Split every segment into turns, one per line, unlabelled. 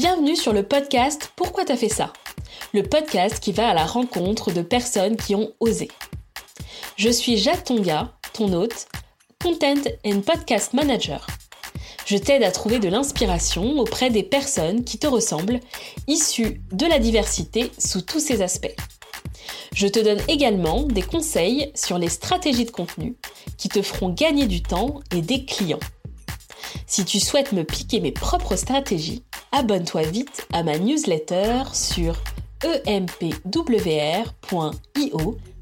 Bienvenue sur le podcast Pourquoi t'as fait ça? Le podcast qui va à la rencontre de personnes qui ont osé. Je suis Jacques Tonga, ton hôte, Content and Podcast Manager. Je t'aide à trouver de l'inspiration auprès des personnes qui te ressemblent, issues de la diversité sous tous ses aspects. Je te donne également des conseils sur les stratégies de contenu qui te feront gagner du temps et des clients. Si tu souhaites me piquer mes propres stratégies, abonne-toi vite à ma newsletter sur empwr.io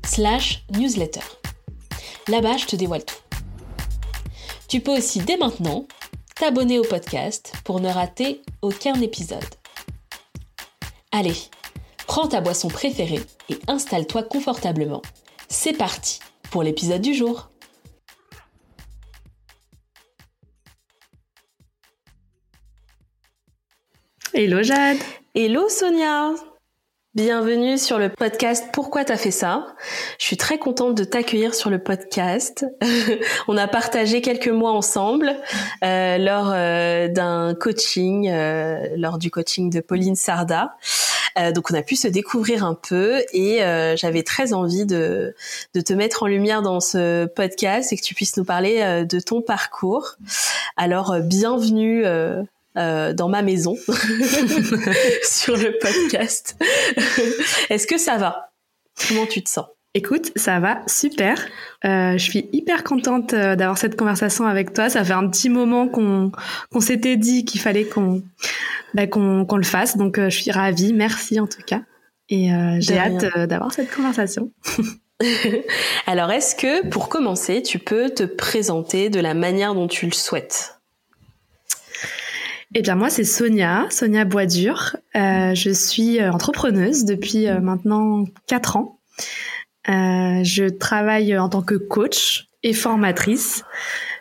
slash newsletter. Là-bas, je te dévoile tout. Tu peux aussi dès maintenant t'abonner au podcast pour ne rater aucun épisode. Allez, prends ta boisson préférée et installe-toi confortablement. C'est parti pour l'épisode du jour.
Hello Jade.
Hello Sonia. Bienvenue sur le podcast Pourquoi t'as fait ça? Je suis très contente de t'accueillir sur le podcast. on a partagé quelques mois ensemble euh, lors euh, d'un coaching, euh, lors du coaching de Pauline Sarda. donc on a pu se découvrir un peu et j'avais très envie de, de te mettre en lumière dans ce podcast et que tu puisses nous parler de ton parcours. Alors bienvenue euh, dans ma maison sur le podcast. Est-ce que ça va? Comment tu te sens?
Écoute, ça va super. Euh, je suis hyper contente euh, d'avoir cette conversation avec toi. Ça fait un petit moment qu'on qu'on s'était dit qu'il fallait qu'on bah, qu'on qu'on le fasse, donc je suis ravie. Merci en tout cas, et j'ai hâte d'avoir cette conversation.
Alors, est-ce que pour commencer, tu peux te présenter de la manière dont tu le souhaites?
Eh bien moi c'est Sonia, Sonia Boisdur. Euh, je suis euh, entrepreneuse depuis euh, maintenant quatre ans. Euh, je travaille en tant que coach et formatrice.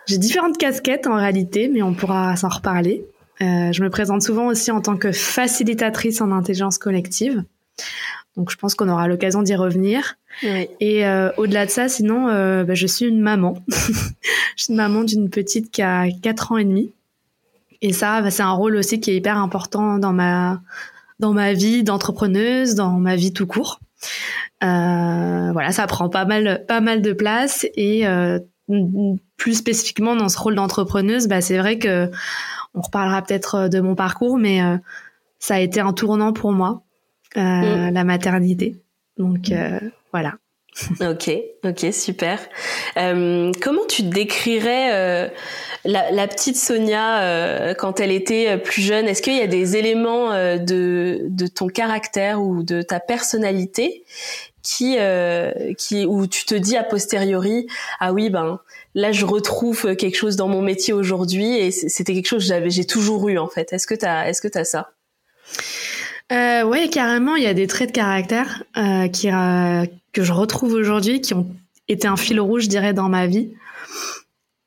J'ai différentes casquettes en réalité, mais on pourra s'en reparler. Euh, je me présente souvent aussi en tant que facilitatrice en intelligence collective. Donc je pense qu'on aura l'occasion d'y revenir. Oui. Et au-delà de ça, sinon, bah, je suis une maman. je suis une maman d'une petite qui a quatre ans et demi. Et ça, bah, c'est un rôle aussi qui est hyper important dans ma dans ma vie d'entrepreneuse, dans ma vie tout court. Euh, voilà, ça prend pas mal pas mal de place et euh, plus spécifiquement dans ce rôle d'entrepreneuse, bah, c'est vrai que on reparlera peut-être de mon parcours, mais euh, ça a été un tournant pour moi, euh, mm. la maternité. Donc euh, voilà.
Ok, ok, super. Euh, comment tu décrirais euh, la, la, petite Sonia euh, quand elle était euh, plus jeune? Est-ce qu'il y a des éléments euh, de, de ton caractère ou de ta personnalité qui, qui où tu te dis a posteriori ah oui ben là je retrouve quelque chose dans mon métier aujourd'hui et c'était quelque chose que j'avais j'ai toujours eu en fait. Est-ce que t'as est-ce que t'as ça?
Euh, ouais, carrément, il y a des traits de caractère euh, qui, euh, que je retrouve aujourd'hui, qui ont été un fil rouge, je dirais, dans ma vie.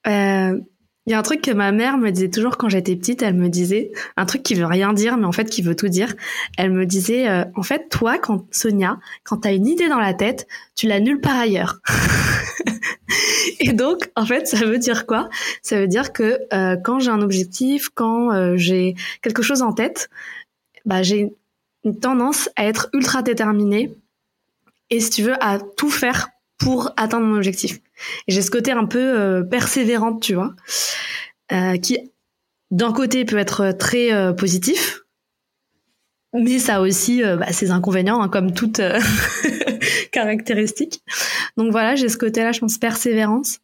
Euh, il y a un truc que ma mère me disait toujours quand j'étais petite, elle me disait un truc qui veut rien dire, mais en fait qui veut tout dire. Elle me disait, euh, en fait, toi, quand Sonia, quand t'as une idée dans la tête, tu l'annules par ailleurs. Et donc, en fait, ça veut dire quoi? Ça veut dire que euh, quand j'ai un objectif, quand j'ai quelque chose en tête, bah, j'ai une tendance à être ultra déterminée et si tu veux à tout faire pour atteindre mon objectif. J'ai ce côté un peu euh, persévérante, tu vois, euh, qui d'un côté peut être très euh, positif, mais ça a aussi euh, bah, ses inconvénients, hein, comme toute euh, caractéristique. Donc voilà, j'ai ce côté-là, je pense, persévérance.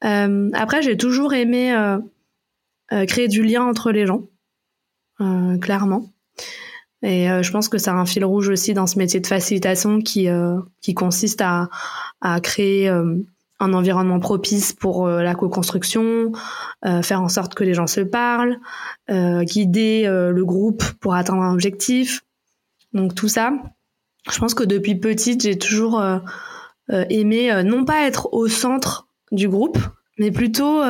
après, j'ai toujours aimé créer du lien entre les gens, clairement. Et euh, je pense que ça a un fil rouge aussi dans ce métier de facilitation qui euh, qui consiste à à créer euh, un environnement propice pour la co-construction, faire en sorte que les gens se parlent, guider le groupe pour atteindre un objectif. Donc tout ça, je pense que depuis petite, j'ai toujours aimé non pas être au centre du groupe, mais plutôt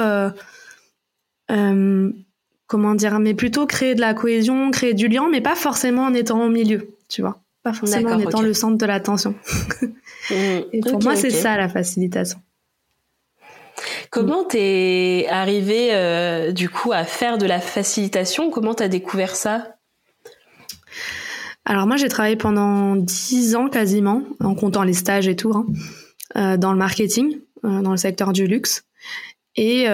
comment dire, mais plutôt créer de la cohésion, créer du lien, mais pas forcément en étant au milieu, tu vois. Pas forcément en étant le centre de l'attention. Mmh. Et pour moi, c'est ça la facilitation.
Comment t'es arrivé euh, du coup à faire de la facilitation? Comment t'as découvert ça?
Alors moi, j'ai travaillé pendant dix ans quasiment, en comptant les stages et tout, hein, euh, dans le marketing, euh, dans le secteur du luxe. Et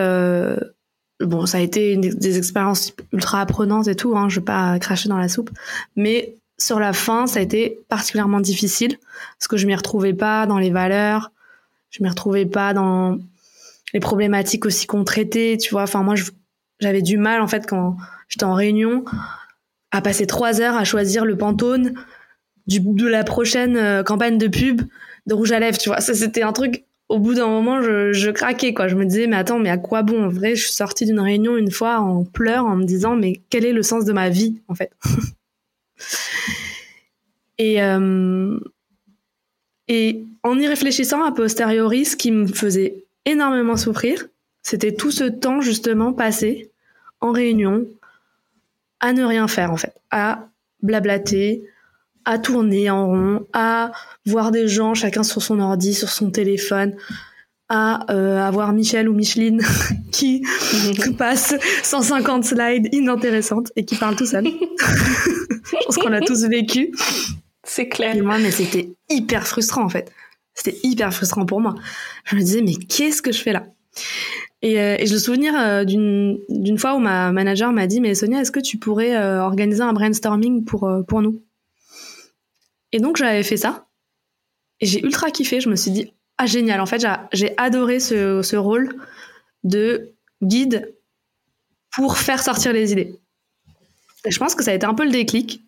bon, ça a été une, des expériences ultra apprenantes et tout. Hein, je vais pas cracher dans la soupe, mais sur la fin, ça a été particulièrement difficile parce que je m'y retrouvais pas dans les valeurs, je m'y retrouvais pas dans les problématiques aussi qu'on traitait, tu vois. Enfin, moi, j'avais du mal, en fait, quand j'étais en réunion, à passer trois heures à choisir le pantone de la prochaine euh, campagne de pub de rouge à lèvres, tu vois. Ça, c'était un truc, au bout d'un moment, je, craquais, quoi. Je me disais, mais attends, mais à quoi bon? En vrai, je suis sortie d'une réunion une fois en pleurs, en me disant, mais quel est le sens de ma vie, en fait? et, euh, et en y réfléchissant a posteriori, ce qui me faisait énormément souffrir, c'était tout ce temps justement passé en réunion à ne rien faire en fait, à blablater, à tourner en rond, à voir des gens chacun sur son ordi, sur son téléphone, à euh, avoir Michel ou Micheline qui passe 150 slides inintéressantes et qui parle tout seul. Je pense qu'on l'a tous vécu.
C'est clair.
Et moi, mais c'était hyper frustrant en fait. C'était hyper frustrant pour moi. Je me disais, mais qu'est-ce que je fais là? Et, euh, et, je me souvenir euh, d'une fois où ma manager m'a dit, mais Sonia, est-ce que tu pourrais organiser un brainstorming pour pour nous? Et donc j'avais fait ça. Et j'ai ultra kiffé. Je me suis dit, ah génial. En fait, j'ai adoré ce, ce rôle de guide pour faire sortir les idées. Et je pense que ça a été un peu le déclic.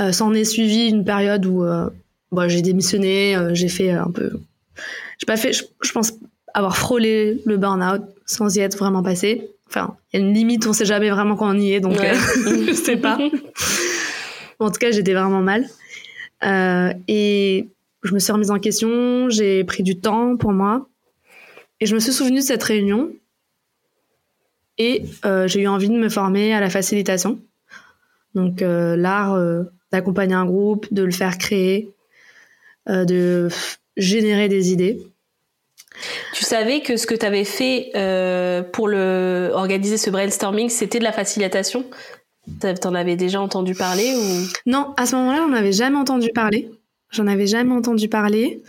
Euh, S'en est suivi une période où euh, bon, j'ai démissionné, euh, j'ai fait un peu. J'ai pas fait, je, pense, avoir frôlé le burn-out sans y être vraiment passé. Enfin, il y a une limite, on sait jamais vraiment quand on y est, donc euh, je sais pas. en tout cas, j'étais vraiment mal. Et je me suis remise en question, j'ai pris du temps pour moi. Et je me suis souvenue de cette réunion. Et j'ai eu envie de me former à la facilitation. Donc l'art d'accompagner un groupe, de le faire créer, euh, de générer des idées.
Tu savais que ce que tu avais fait euh, pour organiser ce brainstorming, c'était de la facilitation? T'en avais déjà entendu parler ou?
Non, à ce moment-là, on n'avait jamais entendu parler. J'en avais jamais entendu parler.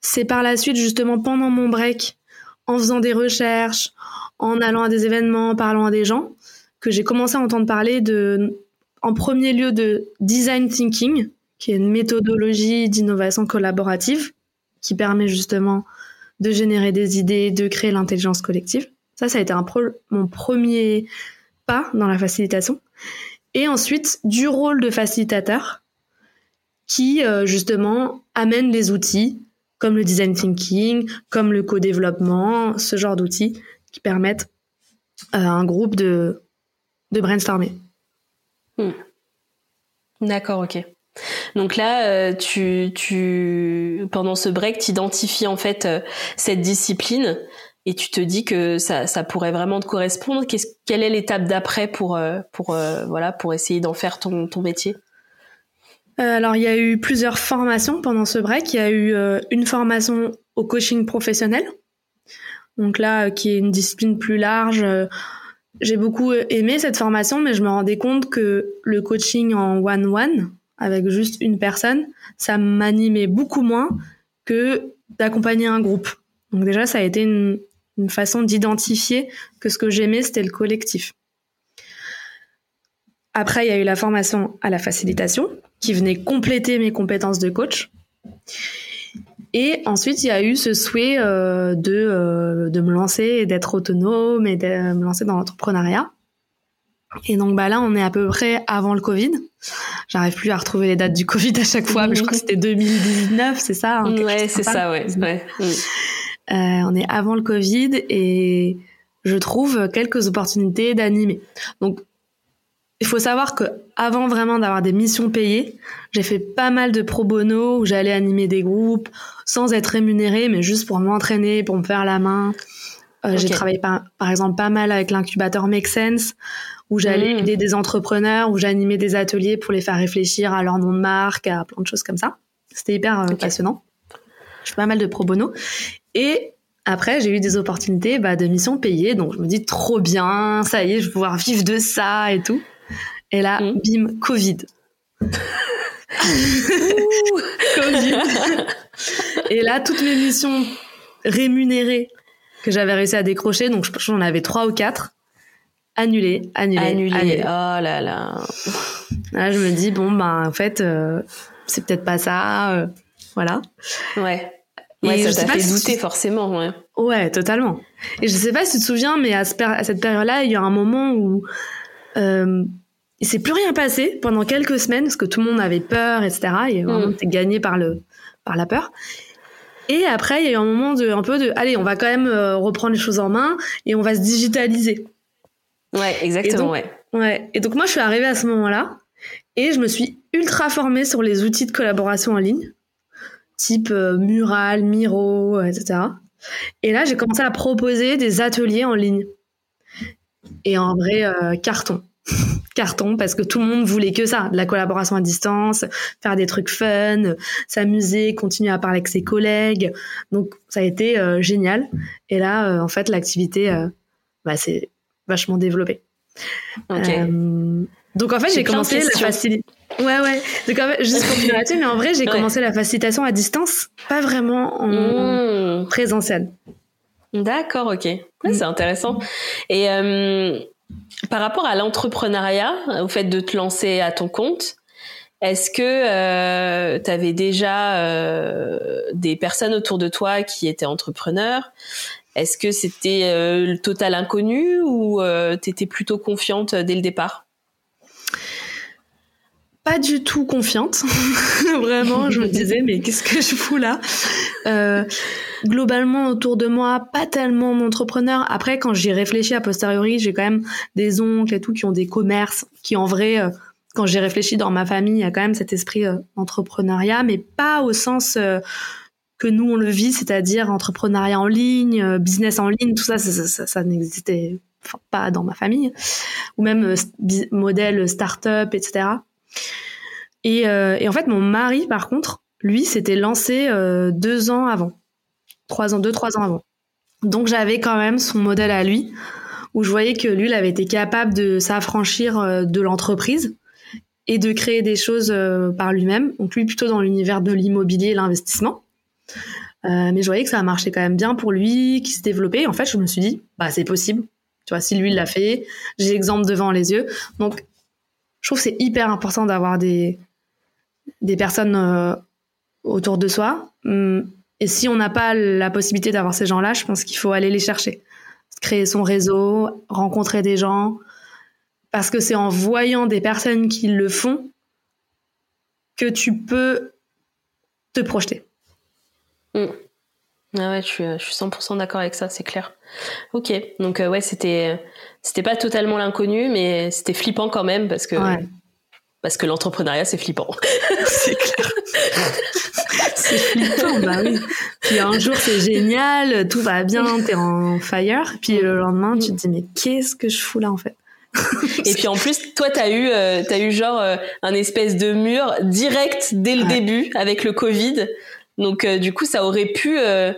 C'est par la suite, justement, pendant mon break, en faisant des recherches, en allant à des événements, en parlant à des gens, que j'ai commencé à entendre parler de en premier lieu de design thinking, qui est une méthodologie d'innovation collaborative qui permet justement de générer des idées, de créer l'intelligence collective. Ça, ça a été un mon premier pas dans la facilitation. Et ensuite, du rôle de facilitateur qui, euh, justement, amène les outils comme le design thinking, comme le co-développement, ce genre d'outils qui permettent à un groupe de, de brainstormer.
Hmm. D'accord, ok. Donc là, euh, tu, tu, pendant ce break, tu identifies en fait euh, cette discipline et tu te dis que ça, pourrait vraiment te correspondre. quelle est l'étape d'après pour, euh, pour, voilà, pour essayer d'en faire ton, ton métier?
Alors, il y a eu plusieurs formations pendant ce break. Il y a eu une formation au coaching professionnel. Donc là, qui est une discipline plus large j'ai beaucoup aimé cette formation, mais je me rendais compte que le coaching en one-one, avec juste une personne, ça m'animait beaucoup moins que d'accompagner un groupe. Donc déjà, ça a été une, une façon d'identifier que ce que j'aimais, c'était le collectif. Après, il y a eu la formation à la facilitation, qui venait compléter mes compétences de coach. Et ensuite, il y a eu ce souhait euh, de, euh, de me lancer et d'être autonome et de me lancer dans l'entrepreneuriat. Et donc bah là, on est à peu près avant le Covid. J'arrive plus à retrouver les dates du Covid à chaque fois, mais je crois que c'était 2019, c'est ça
hein, Ouais, c'est ça, ouais. ouais.
Euh, on est avant le Covid et je trouve quelques opportunités d'animer. Donc il faut savoir que avant vraiment d'avoir des missions payées, j'ai fait pas mal de pro bono où j'allais animer des groupes sans être rémunérée, mais juste pour m'entraîner, pour me faire la main. Euh, J'ai travaillé par, par, exemple pas mal avec l'incubateur Make Sense, où j'allais mmh. aider des entrepreneurs, où j'animais des ateliers pour les faire réfléchir à leur nom de marque, à plein de choses comme ça. C'était hyper euh, passionnant. Je fais pas mal de pro bono. Et après, j'ai eu des opportunités bah, de missions payées, donc je me dis trop bien, ça y est, je vais pouvoir vivre de ça et tout. Et là, mmh. bim, Covid. Covid. Et là, toutes mes missions rémunérées que j'avais réussi à décrocher, donc j'en avais trois ou quatre, annulées, annulées, annulées.
Oh là là.
Là, je me dis bon ben en fait, euh, c'est peut-être pas ça, euh, voilà.
Ouais. Ouais, ça t'a fait douter forcément, ouais.
Ouais, totalement. Et je sais pas si tu te souviens, mais à, cette période-là, il y a un moment où euh, il s'est plus rien passé pendant quelques semaines parce que tout le monde avait peur, etc. Et vraiment, mm. gagné par le par la peur. Et après, il y a eu un moment de un peu de, allez, on va quand même euh, reprendre les choses en main et on va se digitaliser.
Ouais, exactement,
ouais. Ouais. Et donc moi, je suis arrivée à ce moment-là et je me suis ultra formée sur les outils de collaboration en ligne, type euh, Mural, Miro, etc. Et là, j'ai commencé à proposer des ateliers en ligne. Et en vrai, euh, carton carton parce que tout le monde voulait que ça, de la collaboration à distance, faire des trucs fun, s'amuser, continuer à parler avec ses collègues. Donc ça a été euh, génial. Et là, euh, en fait, l'activité, bah, c'est vachement développée. donc en fait, j'ai commencé la facilitation. Ouais, ouais. Donc en fait, juste pour là-dessus, mais en vrai, j'ai commencé la facilitation à distance, pas vraiment en, mmh. présentiel.
D'accord, ok. Mm. C'est intéressant. Et par rapport à l'entrepreneuriat, au fait de te lancer à ton compte, est-ce que euh, tu avais déjà euh, des personnes autour de toi qui étaient entrepreneurs? Est-ce que c'était euh, le total inconnu ou tu étais plutôt confiante dès le départ?
Pas du tout confiante. Vraiment, je me disais, mais qu'est-ce que je fous là? Euh, Globalement, autour de moi, pas tellement d'entrepreneurs. Après, quand j'y réfléchi a posteriori, j'ai quand même des oncles et tout qui ont des commerces, qui en vrai, euh, quand j'ai réfléchi dans ma famille, il y a quand même cet esprit euh, entrepreneuriat, mais pas au sens que nous on le vit, c'est-à-dire entrepreneuriat en ligne, business en ligne, tout ça, ça, ça, ça n'existait pas dans ma famille, ou même modèle start-up, etc. Euh, et, en fait, mon mari, par contre, lui, s'était lancé euh, deux ans avant, trois ans, deux, trois ans avant. Donc j'avais quand même son modèle à lui, où je voyais que lui, il avait été capable de s'affranchir euh, de l'entreprise et de créer des choses par lui-même. Donc lui, plutôt dans l'univers de l'immobilier et l'investissement. mais je voyais que ça marchait quand même bien pour lui, qu'il se développait. En fait, je me suis dit, bah c'est possible. Tu vois, si lui l'a fait, j'ai l'exemple devant les yeux. Donc je trouve que c'est hyper important d'avoir des, des personnes euh, autour de soi. Hum, et si on n'a pas la possibilité d'avoir ces gens-là, je pense qu'il faut aller les chercher. Créer son réseau, rencontrer des gens. Parce que c'est en voyant des personnes qui le font que tu peux te projeter.
Hum. Ah ouais, je suis, je suis 100% d'accord avec ça, c'est clair. Ok, donc euh, ouais, c'était c'était pas totalement l'inconnu, mais c'était flippant quand même parce que parce que l'entrepreneuriat c'est flippant.
c'est clair. c'est flippant, bah oui. Puis un jour c'est génial, tout va bien, t'es en fire, puis le lendemain tu te dis mais qu'est-ce que je fous là en fait?
Et puis en plus, toi, t'as eu, euh, t'as eu genre euh, un espèce de mur direct dès le début avec le Covid. Donc euh, du coup, ça aurait pu euh,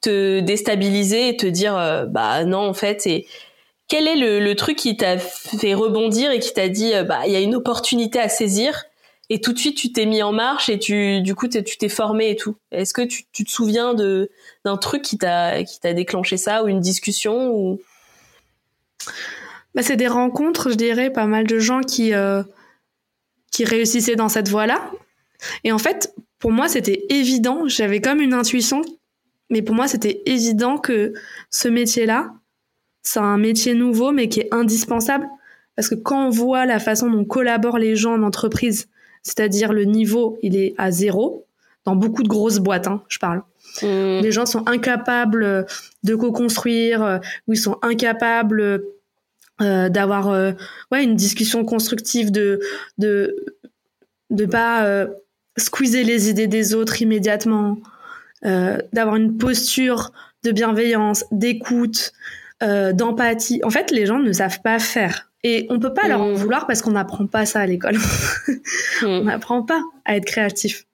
te déstabiliser et te dire euh, bah non en fait. Et quel est le, truc qui t'a fait rebondir et qui t'a dit bah il y a une opportunité à saisir et tout de suite tu t'es mis en marche et tu du coup tu t'es formé et tout. Est-ce que tu, te souviens de d'un truc qui t'a qui t'a déclenché ça ou une discussion ou?
Bah, c'est des rencontres, je dirais, pas mal de gens qui qui réussissaient dans cette voie-là. Et en fait, pour moi, c'était évident. J'avais comme une intuition, mais pour moi, c'était évident que ce métier-là, c'est un métier nouveau, mais qui est indispensable. Parce que quand on voit la façon dont collaborent les gens en entreprise, c'est-à-dire le niveau, il est à zéro, dans beaucoup de grosses boîtes, hein, je parle. Mmh. Les gens sont incapables de co-construire, euh, ou ils sont incapables euh, d'avoir euh, ouais une discussion constructive, de de de pas squeezer les idées des autres immédiatement, euh, d'avoir une posture de bienveillance, d'écoute, euh, d'empathie. En fait, les gens ne savent pas faire. Et on peut pas leur en mmh. vouloir parce qu'on n'apprend pas ça à l'école. Mmh. On n'apprend pas à être créatif.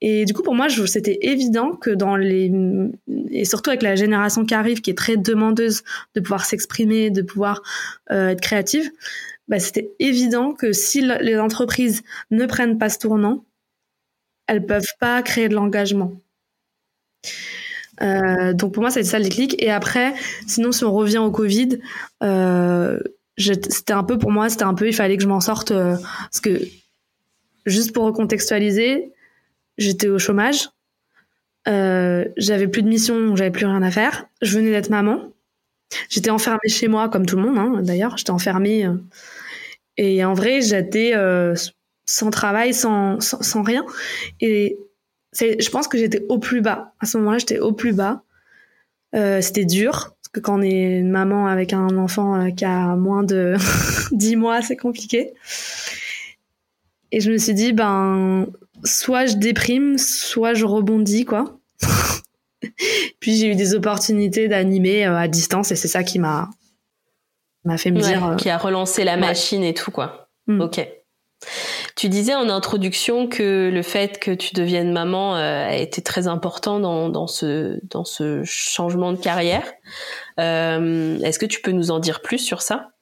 Et du coup, pour moi, c'était évident que dans les et surtout avec la génération qui arrive, qui est très demandeuse de pouvoir s'exprimer, de pouvoir euh, être créative, bah, c'était évident que si les entreprises ne prennent pas ce tournant, elles peuvent pas créer de l'engagement. Euh, donc pour moi, c'était ça le déclic. Et après, sinon, si on revient au Covid, euh, c'était un peu pour moi, c'était un peu, il fallait que je m'en sorte euh, parce que juste pour recontextualiser, j'étais au chômage, j'avais plus de mission, j'avais plus rien à faire. Je venais d'être maman, j'étais enfermée chez moi comme tout le monde. Hein, D'ailleurs, j'étais enfermée et en vrai, j'étais sans travail, sans, sans, sans rien. Et je pense que j'étais au plus bas. À ce moment-là, j'étais au plus bas. Euh, c'était dur parce que quand on est une maman avec un enfant euh, qui a moins de 10 mois, c'est compliqué. Et je me suis dit ben soit je déprime, soit je rebondis quoi. Puis j'ai eu des opportunités d'animer euh, à distance et c'est ça qui m'a m'a fait me dire
qui a relancé la machine et tout quoi. Mm. OK. Tu disais en introduction que le fait que tu deviennes maman euh, a été très important dans, dans, ce, dans ce changement de carrière. Euh, Est-ce que tu peux nous en dire plus sur ça?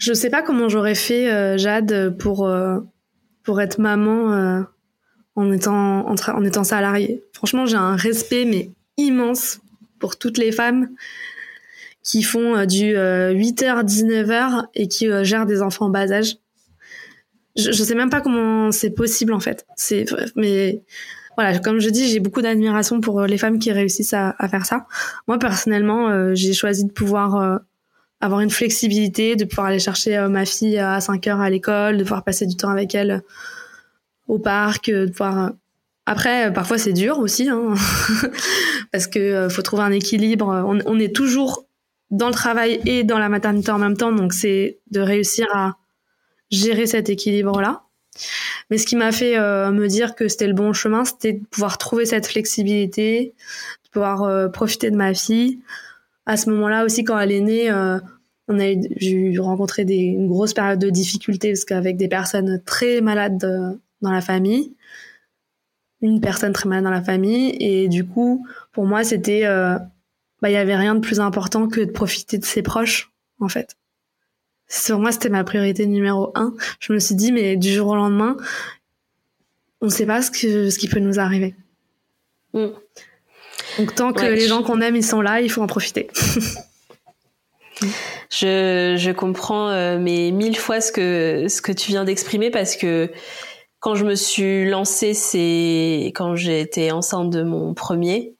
Je sais pas comment j'aurais fait, euh, Jade, pour, euh, pour être maman euh, en, étant, en, en étant salariée. Franchement, j'ai un respect mais immense pour toutes les femmes qui font du 8h 19h et qui gèrent des enfants en bas âge je, je sais même pas comment c'est possible en fait. C'est mais voilà, comme je dis, j'ai beaucoup d'admiration pour euh, les femmes qui réussissent à, à faire ça. Moi personnellement, euh, j'ai choisi de pouvoir euh, avoir une flexibilité, de pouvoir aller chercher ma fille à 5 heures à l'école, de pouvoir passer du temps avec elle au parc, de pouvoir après, parfois c'est dur aussi, hein, parce que faut trouver un équilibre. On, on, est toujours dans le travail et dans la maternité en même temps, donc c'est de réussir à gérer cet équilibre-là. Mais ce qui m'a fait euh, me dire que c'était le bon chemin, c'était de pouvoir trouver cette flexibilité, de pouvoir euh, profiter de ma fille. À ce moment-là aussi, quand elle est née, euh, on a j'ai rencontré des, une grosse période de difficultés parce qu'avec des personnes très malades dans la famille, une personne très malade dans la famille, et du coup, pour moi, c'était, bah, il y avait rien de plus important que de profiter de ses proches, en fait. Pour moi, c'était ma priorité numéro un. Je me suis dit, mais du jour au lendemain, on ne sait pas ce, que, ce qui peut nous arriver. Mm. Donc, tant que les gens qu'on aime, ils sont là, il faut en profiter.
je, je comprends euh, mais mille fois ce que, ce que tu viens d'exprimer parce que quand je me suis lancée, c'est quand j'ai été enceinte de mon premier.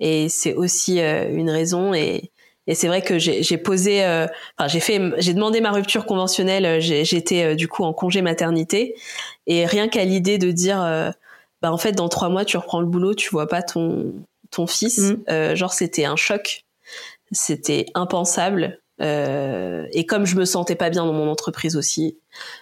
Et c'est aussi euh, une raison. Et et c'est vrai que j'ai posé, euh, enfin j'ai fait, j'ai demandé ma rupture conventionnelle. Euh, j'étais euh, du coup en congé maternité et rien qu'à l'idée de dire, bah en fait dans trois mois tu reprends le boulot, tu vois pas ton ton fils, mmh. genre c'était un choc, c'était impensable. et comme je me sentais pas bien dans mon entreprise aussi,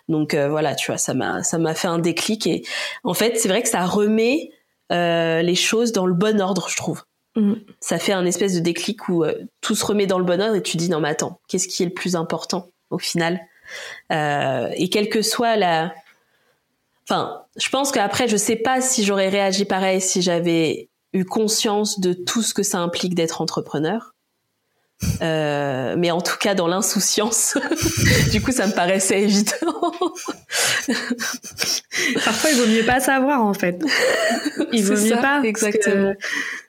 donc voilà, tu vois, ça m'a ça m'a fait un déclic et en fait c'est vrai que ça remet les choses dans le bon ordre, je trouve. Mm. Ça fait un espèce de déclic où euh, tout se remet dans le bon ordre et tu dis non mais attends, qu'est-ce qui est le plus important au final? Euh, Et quelle que soit la... Enfin, je pense qu'après, je sais pas si j'aurais réagi pareil si j'avais eu conscience de tout ce que ça implique d'être entrepreneur. Euh, mais en tout cas dans l'insouciance, du coup ça me paraissait évident.
Parfois il vaut mieux pas savoir en fait. Il vaut mieux pas. Exactement.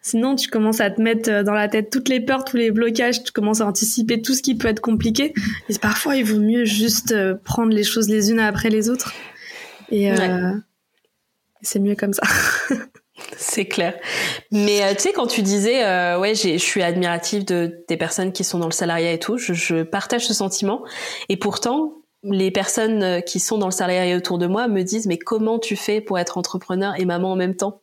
Sinon tu commences à te mettre dans la tête toutes les peurs, tous les blocages, tu commences à anticiper tout ce qui peut être compliqué. Et parfois il vaut mieux juste euh, prendre les choses les unes après les autres. Et euh, c'est mieux comme ça.
C'est clair. Mais euh, tu sais, quand tu disais, euh, ouais, je suis admirative de des personnes qui sont dans le salariat et tout, je, je, partage ce sentiment. Et pourtant, les personnes euh, qui sont dans le salariat autour de moi me disent, mais comment tu fais pour être entrepreneur et maman en même temps?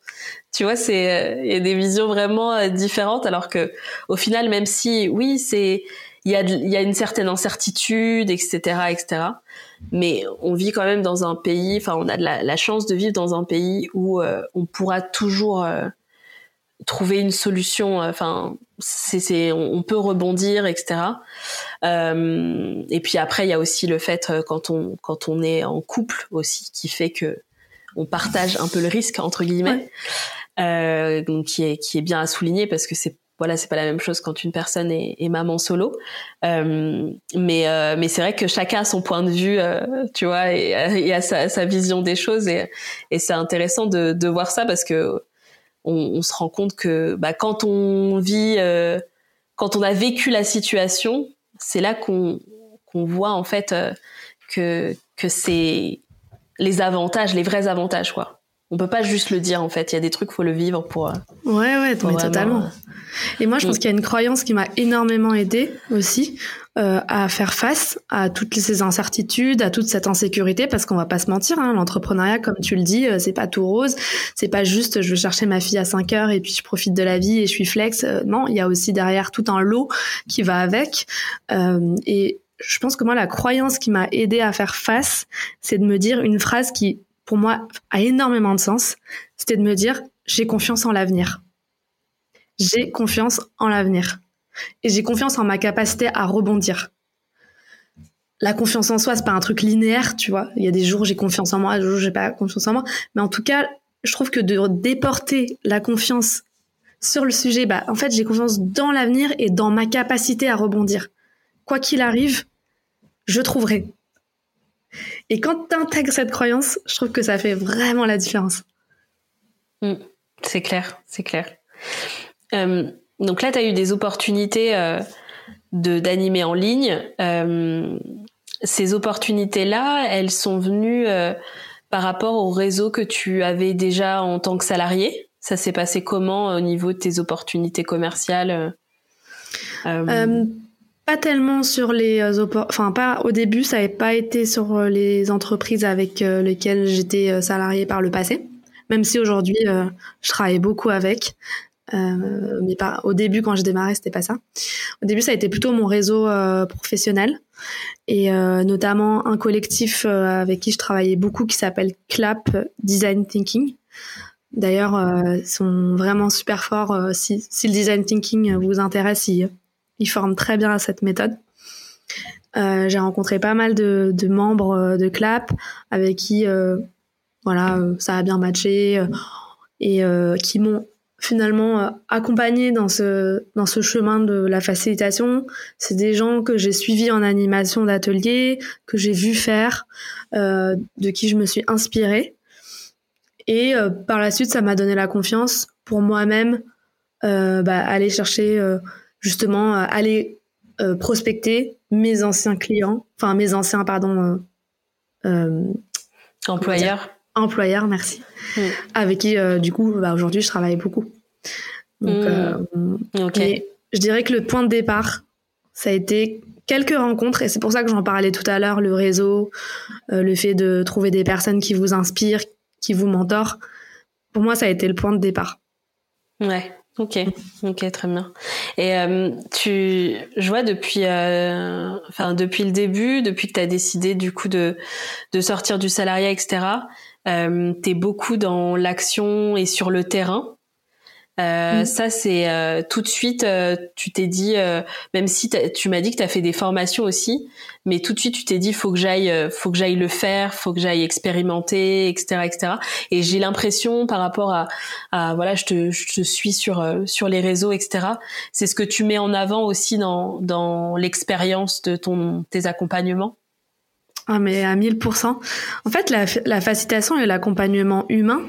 Tu vois, c'est il y a des visions vraiment différentes. Alors que au final, même si, oui, c'est il y a y a une certaine incertitude, etc., etc mais on vit quand même dans un pays, enfin on a de la, chance de vivre dans un pays où euh, on pourra toujours euh, trouver une solution. Euh, enfin, c'est, on, peut rebondir, etc. et puis après, il y a aussi le fait quand on quand on est en couple aussi, qui fait que on partage un peu le risque entre guillemets, donc qui est qui est bien à souligner parce que c'est voilà, c'est pas la même chose quand une personne est, maman solo. Euh, mais euh, mais c'est vrai que chacun a son point de vue, euh, tu vois, et, et a sa, vision des choses. Et, c'est intéressant de, voir ça parce que on, on se rend compte que bah, quand on vit, euh, quand on a vécu la situation, c'est là qu'on qu'on voit en fait que que c'est les avantages, les vrais avantages, quoi on peut pas juste le dire en fait. Il y a des trucs, faut le vivre pour.
Ouais, ouais, totalement. Euh, et moi, je pense mm. qu'il y a une croyance qui m'a énormément aidé aussi euh, à faire face à toutes ces incertitudes, à toute cette insécurité, parce qu'on va pas se mentir, hein, l'entrepreneuriat, comme tu le dis, euh, c'est pas tout rose. C'est pas juste, je vais chercher ma fille à 5 heures et puis je profite de la vie et je suis flex. non, il y a aussi derrière tout un lot qui va avec. et je pense que moi, la croyance qui m'a aidé à faire face, c'est de me dire une phrase qui pour moi, a énormément de sens, c'était de me dire, j'ai confiance en l'avenir. J'ai confiance en l'avenir. Et j'ai confiance en ma capacité à rebondir. La confiance en soi, c'est pas un truc linéaire, tu vois. Il y a des jours j'ai confiance en moi, des jours j'ai pas confiance en moi. Mais en tout cas, je trouve que de déporter la confiance sur le sujet, bah, en fait, j'ai confiance dans l'avenir et dans ma capacité à rebondir. Quoi qu'il arrive, je trouverai. Et quand tu intègres cette croyance, je trouve que ça fait vraiment la différence.
Mm. c'est clair, c'est clair. Euh, donc là, tu as eu des opportunités euh, de d'animer en ligne. Euh, ces opportunités-là, elles sont venues par rapport au réseau que tu avais déjà en tant que salarié? Ça s'est passé comment au niveau de tes opportunités commerciales?
Pas tellement sur les euh, enfin pas au début, ça n'avait pas été sur euh, les entreprises avec euh, lesquelles j'étais salariée par le passé. Même si aujourd'hui je travaille beaucoup avec, mais pas au début quand je démarrais c'était pas ça. Au début ça a été plutôt mon réseau professionnel et notamment un collectif avec qui je travaillais beaucoup qui s'appelle Clap Design Thinking. D'ailleurs, ils sont vraiment super forts. si, si, le design thinking vous intéresse, ils, ils forment très bien à cette méthode. Euh, j'ai rencontré pas mal de, membres euh, de CLAP avec qui euh, voilà ça a bien matché et qui m'ont finalement accompagné dans ce dans ce chemin de la facilitation. C'est des gens que j'ai suivis en animation d'atelier, que j'ai vu faire, de qui je me suis inspirée. Et par la suite, ça m'a donné la confiance pour moi-même bah, aller chercher justement euh, aller euh, prospecter mes anciens clients, enfin mes anciens, pardon,
euh, employeurs.
Employeurs, merci. Mm. Avec qui, du coup, bah, aujourd'hui, je travaille beaucoup. Donc, mm. je dirais que le point de départ, ça a été quelques rencontres, et c'est pour ça que j'en parlais tout à l'heure, le réseau, le fait de trouver des personnes qui vous inspirent, qui vous mentorent. Pour moi, ça a été le point de départ.
Ouais. Ok, ok, très bien. Et euh, tu, je vois depuis, euh, enfin depuis le début, depuis que tu as décidé du coup de de sortir du salariat, etc. Euh, tu es beaucoup dans l'action et sur le terrain. Euh, mm. Ça, c'est euh, tout de suite, euh, tu t'es dit, même si tu m'as dit que tu as fait des formations aussi, mais tout de suite, tu t'es dit, faut que j'aille, faut que j'aille le faire, faut que j'aille expérimenter, etc., etc. Et j'ai l'impression, par rapport à, à, voilà, je te, je te suis sur sur les réseaux, etc. C'est ce que tu mets en avant aussi dans dans l'expérience de ton tes accompagnements?
Ah mais à 1000%. En fait, la, la facilitation et l'accompagnement humain,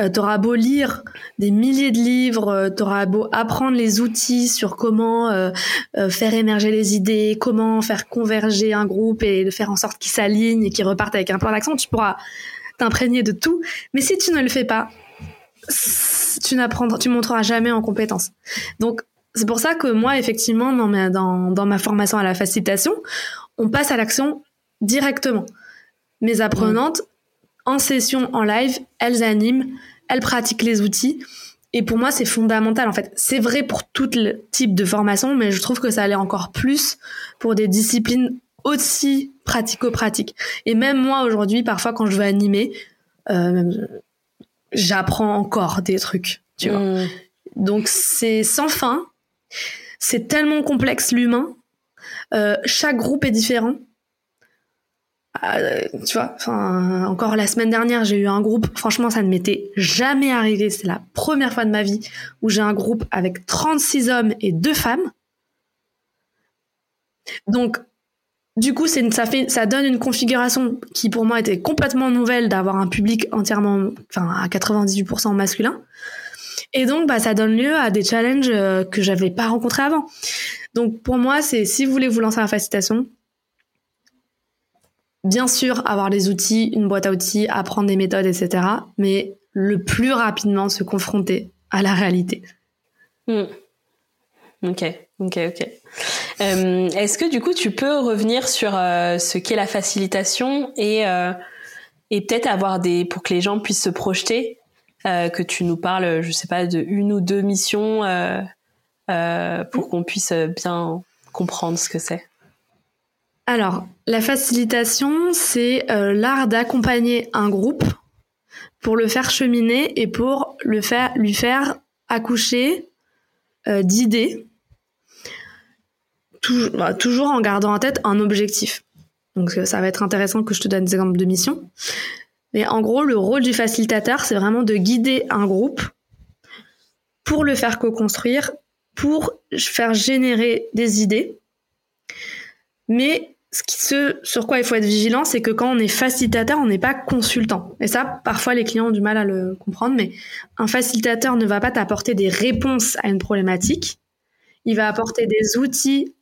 euh, t'auras beau lire des milliers de livres, euh, t'auras beau apprendre les outils sur comment euh, faire émerger les idées, comment faire converger un groupe et de faire en sorte qu'ils s'alignent et qu'ils repartent avec un plan d'action, tu pourras t'imprégner de tout. Mais si tu ne le fais pas, tu n'apprendras, tu monteras jamais en compétence. Donc c'est pour ça que moi, effectivement, dans ma, dans, dans ma formation à la facilitation, on passe à l'action directement. Mes apprenantes, en session, en live, elles animent, elles pratiquent les outils. Et pour moi, c'est fondamental. En fait, c'est vrai pour tout le type de formation, mais je trouve que ça allait encore plus pour des disciplines aussi pratico-pratiques. Et même moi, aujourd'hui, parfois, quand je veux animer, euh, j'apprends encore des trucs, tu vois. Mmh. Donc, c'est sans fin. C'est tellement complexe, l'humain. Euh, chaque groupe est différent. Euh, tu vois, encore la semaine dernière, j'ai eu un groupe. Franchement, ça ne m'était jamais arrivé. C'est la première fois de ma vie où j'ai un groupe avec 36 hommes et deux femmes. Donc, du coup, ça fait, ça donne une configuration qui pour moi était complètement nouvelle d'avoir un public entièrement, enfin, à 98% masculin. Et donc, bah, ça donne lieu à des challenges euh, que j'avais pas rencontrés avant. Donc, pour moi, c'est si vous voulez vous lancer la facilitation, bien sûr, avoir les outils, une boîte à outils, apprendre des méthodes, etc. Mais le plus rapidement se confronter à la réalité.
Hmm. Ok, ok, ok. Euh, est-ce que du coup tu peux revenir sur euh, ce qu'est la facilitation et euh, et peut-être avoir des pour que les gens puissent se projeter, que tu nous parles, je sais pas, de une ou deux missions pour qu'on puisse bien comprendre ce que c'est?
Alors, la facilitation, c'est l'art d'accompagner un groupe pour le faire cheminer et pour le faire, lui faire accoucher d'idées bah, toujours, en gardant en tête un objectif. Donc euh, ça va être intéressant que je te donne des exemples de missions. Mais en gros, le rôle du facilitateur, c'est vraiment de guider un groupe pour le faire co-construire, pour faire générer des idées. Mais ce, sur quoi il faut être vigilant, c'est que quand on est facilitateur, on n'est pas consultant. Et ça, parfois, les clients ont du mal à le comprendre, mais un facilitateur ne va pas t'apporter des réponses à une problématique. Il va apporter des outils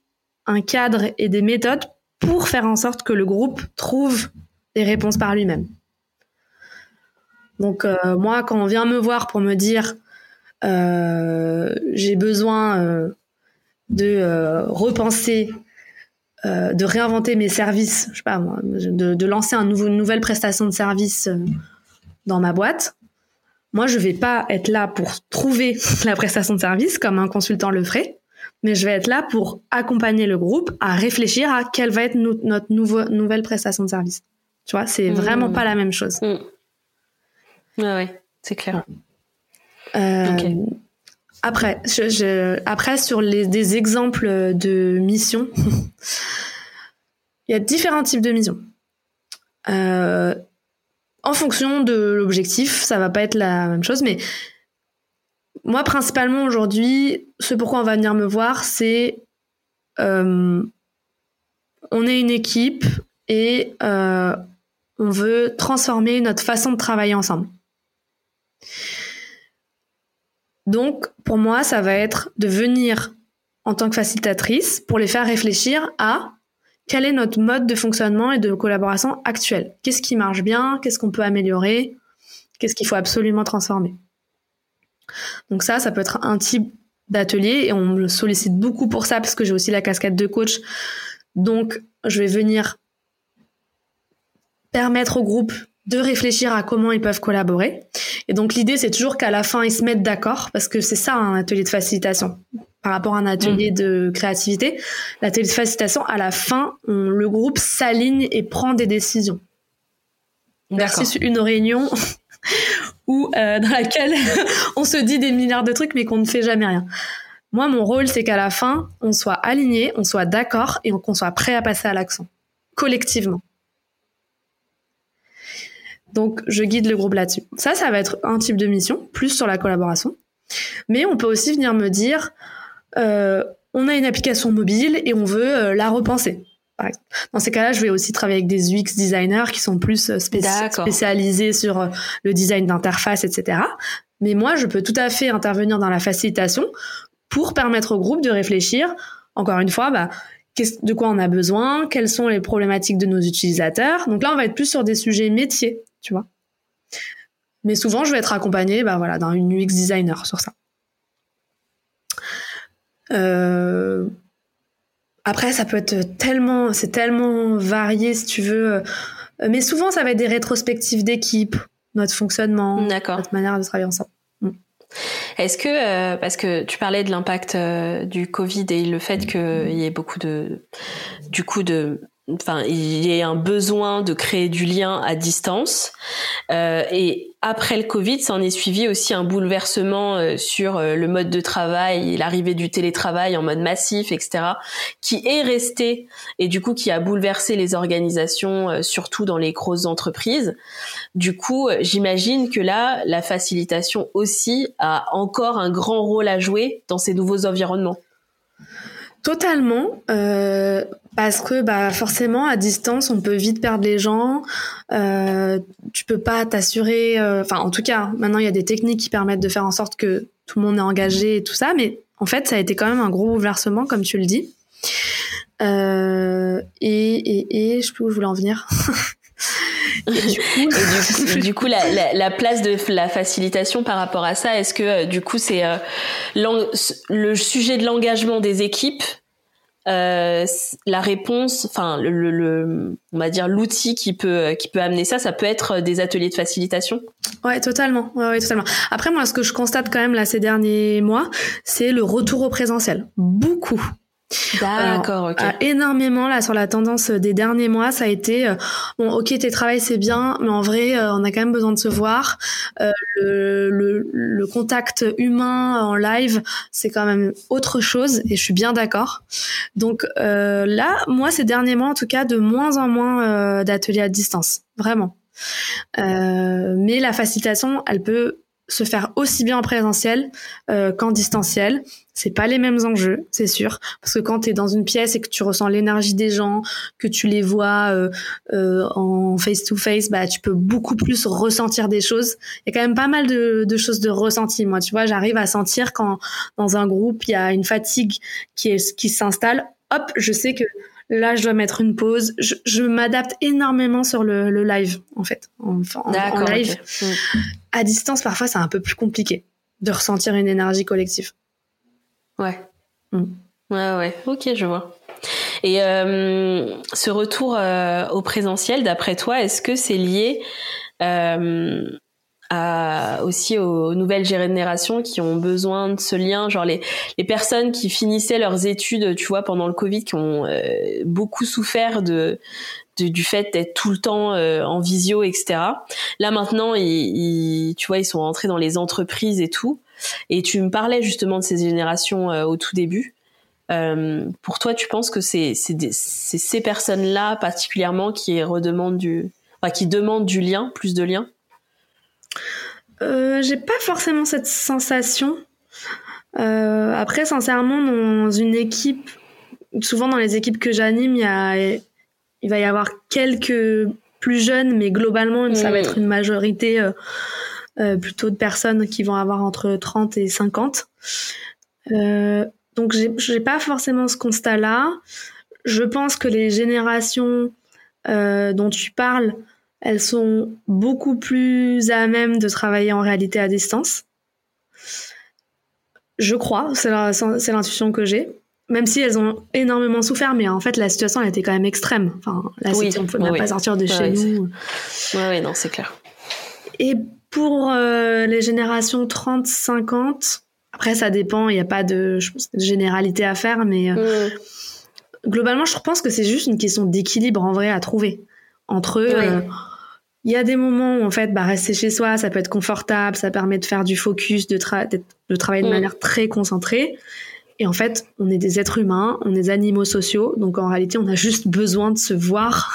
un cadre et des méthodes pour faire en sorte que le groupe trouve des réponses par lui-même. Donc euh, moi, quand on vient me voir pour me dire euh, j'ai besoin euh, de repenser, de réinventer mes services, je sais pas de, lancer un nouveau, une nouvelle prestation de service dans ma boîte, moi je vais pas être là pour trouver la prestation de service comme un consultant le ferait mais je vais être là pour accompagner le groupe à réfléchir à quelle va être notre nouvelle prestation de service. Tu vois, c'est vraiment pas la même chose.
Oui, mmh. Ouais, c'est clair.
Euh, après, après, sur des exemples de missions, il y a différents types de missions. Euh, en fonction de l'objectif, ça va pas être la même chose, mais moi, principalement aujourd'hui, ce pourquoi on va venir me voir, c'est euh, on est une équipe et euh, on veut transformer notre façon de travailler ensemble. Donc, pour moi, ça va être de venir en tant que facilitatrice pour les faire réfléchir à quel est notre mode de fonctionnement et de collaboration actuel. Qu'est-ce qui marche bien? Qu'est-ce qu'on peut améliorer? Qu'est-ce qu'il faut absolument transformer? Donc ça, ça peut être un type d'atelier et on me sollicite beaucoup pour ça parce que j'ai aussi la casquette de coach. Donc je vais venir permettre au groupe de réfléchir à comment ils peuvent collaborer. Et donc l'idée, c'est toujours qu'à la fin, ils se mettent d'accord, parce que c'est ça un atelier de facilitation par rapport à un atelier mmh. de créativité. L'atelier de facilitation, à la fin, le groupe s'aligne et prend des décisions. Versus une réunion ou euh, dans laquelle on se dit des milliards de trucs mais qu'on ne fait jamais rien. Moi, mon rôle, c'est qu'à la fin, on soit aligné, on soit d'accord et qu'on soit prêt à passer à l'action, collectivement. Donc, je guide le groupe là-dessus. Ça, ça va être un type de mission, plus sur la collaboration. Mais on peut aussi venir me dire, euh, on a une application mobile et on veut euh, la repenser. Dans ces cas-là, je vais aussi travailler avec des UX designers qui sont plus euh, spécialisés sur le design d'interface, etc. Mais moi, je peux tout à fait intervenir dans la facilitation pour permettre au groupe de réfléchir, encore une fois, bah, de quoi on a besoin, quelles sont les problématiques de nos utilisateurs. Donc là, on va être plus sur des sujets métiers, tu vois. Mais souvent, je vais être accompagnée bah, voilà, d'un UX designer sur ça. Euh, après, ça peut être tellement, c'est tellement varié si tu veux. Euh, mais souvent, ça va être des rétrospectives d'équipe, notre fonctionnement, notre manière de travailler ensemble. Mm.
Est-ce que, euh, parce que tu parlais de l'impact euh, du Covid et le fait qu'il y ait beaucoup de, du coup, de enfin il y a un besoin de créer du lien à distance euh, et après le Covid, ça en est suivi aussi un bouleversement euh, sur euh, le mode de travail, l'arrivée du télétravail en mode massif, etc., qui est resté et du coup qui a bouleversé les organisations, surtout dans les grosses entreprises. Du coup, j'imagine que là, la facilitation aussi a encore un grand rôle à jouer dans ces nouveaux environnements.
Totalement, euh, parce que bah forcément à distance on peut vite perdre les gens. Euh, tu peux pas t'assurer. Euh, enfin, en tout cas, maintenant il y a des techniques qui permettent de faire en sorte que tout le monde est engagé et tout ça. Mais en fait, ça a été quand même un gros bouleversement, comme tu le dis. Euh, et, et, et je sais plus où je voulais en venir.
et du coup, la, la, la, place de la facilitation par rapport à ça, est-ce que euh, du coup c'est euh, le sujet de l'engagement des équipes euh, la réponse, enfin le, le, on va dire l'outil qui peut qui peut amener ça, ça peut être des ateliers de facilitation?
Ouais, totalement. Ouais, ouais, totalement. Après moi, ce que je constate quand même là ces derniers mois, c'est le retour au présentiel. Beaucoup.
D'accord, ok. Euh,
énormément là sur la tendance des derniers mois, ça a été euh, bon, ok, tes travail c'est bien, mais en vrai, euh, on a quand même besoin de se voir. Le, le, le, contact humain en live, c'est quand même autre chose, et je suis bien d'accord. Donc là, moi, ces derniers mois, en tout cas, de moins en moins d'ateliers à distance, vraiment. mais la facilitation, elle peut se faire aussi bien en présentiel euh, qu'en distanciel. C'est pas les mêmes enjeux, c'est sûr, parce que quand tu es dans une pièce et que tu ressens l'énergie des gens, que tu les vois euh, euh, en face to face, bah tu peux beaucoup plus ressentir des choses. Il y a quand même pas mal de, choses de ressenti. Moi, tu vois, j'arrive à sentir quand dans un groupe il y a une fatigue qui est qui s'installe. Hop, je sais que là je dois mettre une pause. Je, je m'adapte énormément sur le, le, live en fait, en, en, live. À distance, parfois c'est un peu plus compliqué de ressentir une énergie collective.
Ouais. Mm. Ouais, ouais. Ok, je vois. Et euh, ce retour euh, au présentiel, d'après toi, est-ce que c'est lié euh, aussi aux nouvelles générations qui ont besoin de ce lien, genre les, les personnes qui finissaient leurs études, tu vois, pendant le Covid, qui ont euh, beaucoup souffert de, du fait d'être tout le temps euh, en visio, etc. Là maintenant, ils, tu vois, ils sont rentrés dans les entreprises et tout. Et tu me parlais justement de ces générations euh, au tout début. pour toi, tu penses que c'est ces personnes-là particulièrement qui redemandent du, enfin, qui demandent du lien, plus de lien?
Euh, j'ai pas forcément cette sensation. Euh, après, sincèrement, dans une équipe, souvent dans les équipes que j'anime, il, il va y avoir quelques plus jeunes, mais globalement, ça va être une majorité euh, plutôt de personnes qui vont avoir entre 30 et 50. donc, j'ai pas forcément ce constat-là. Je pense que les générations dont tu parles elles sont beaucoup plus à même de travailler en réalité à distance. Je crois, c'est l'intuition que j'ai. Même si elles ont énormément souffert, mais en fait la situation elle était quand même extrême. Enfin, là, on ne pouvait pas sortir de chez nous.
Oui, non, c'est clair.
Et pour euh, les générations 30-50, après ça dépend, il n'y a pas de, généralité à faire, mais euh, mm. globalement je pense que c'est juste une question d'équilibre en vrai à trouver entre euh, il y a des moments où en fait bah rester chez soi ça peut être confortable ça permet de faire du focus de, de travailler de mm. manière très concentrée. Et en fait on est des êtres humains on est des animaux sociaux donc en réalité on a juste besoin de se voir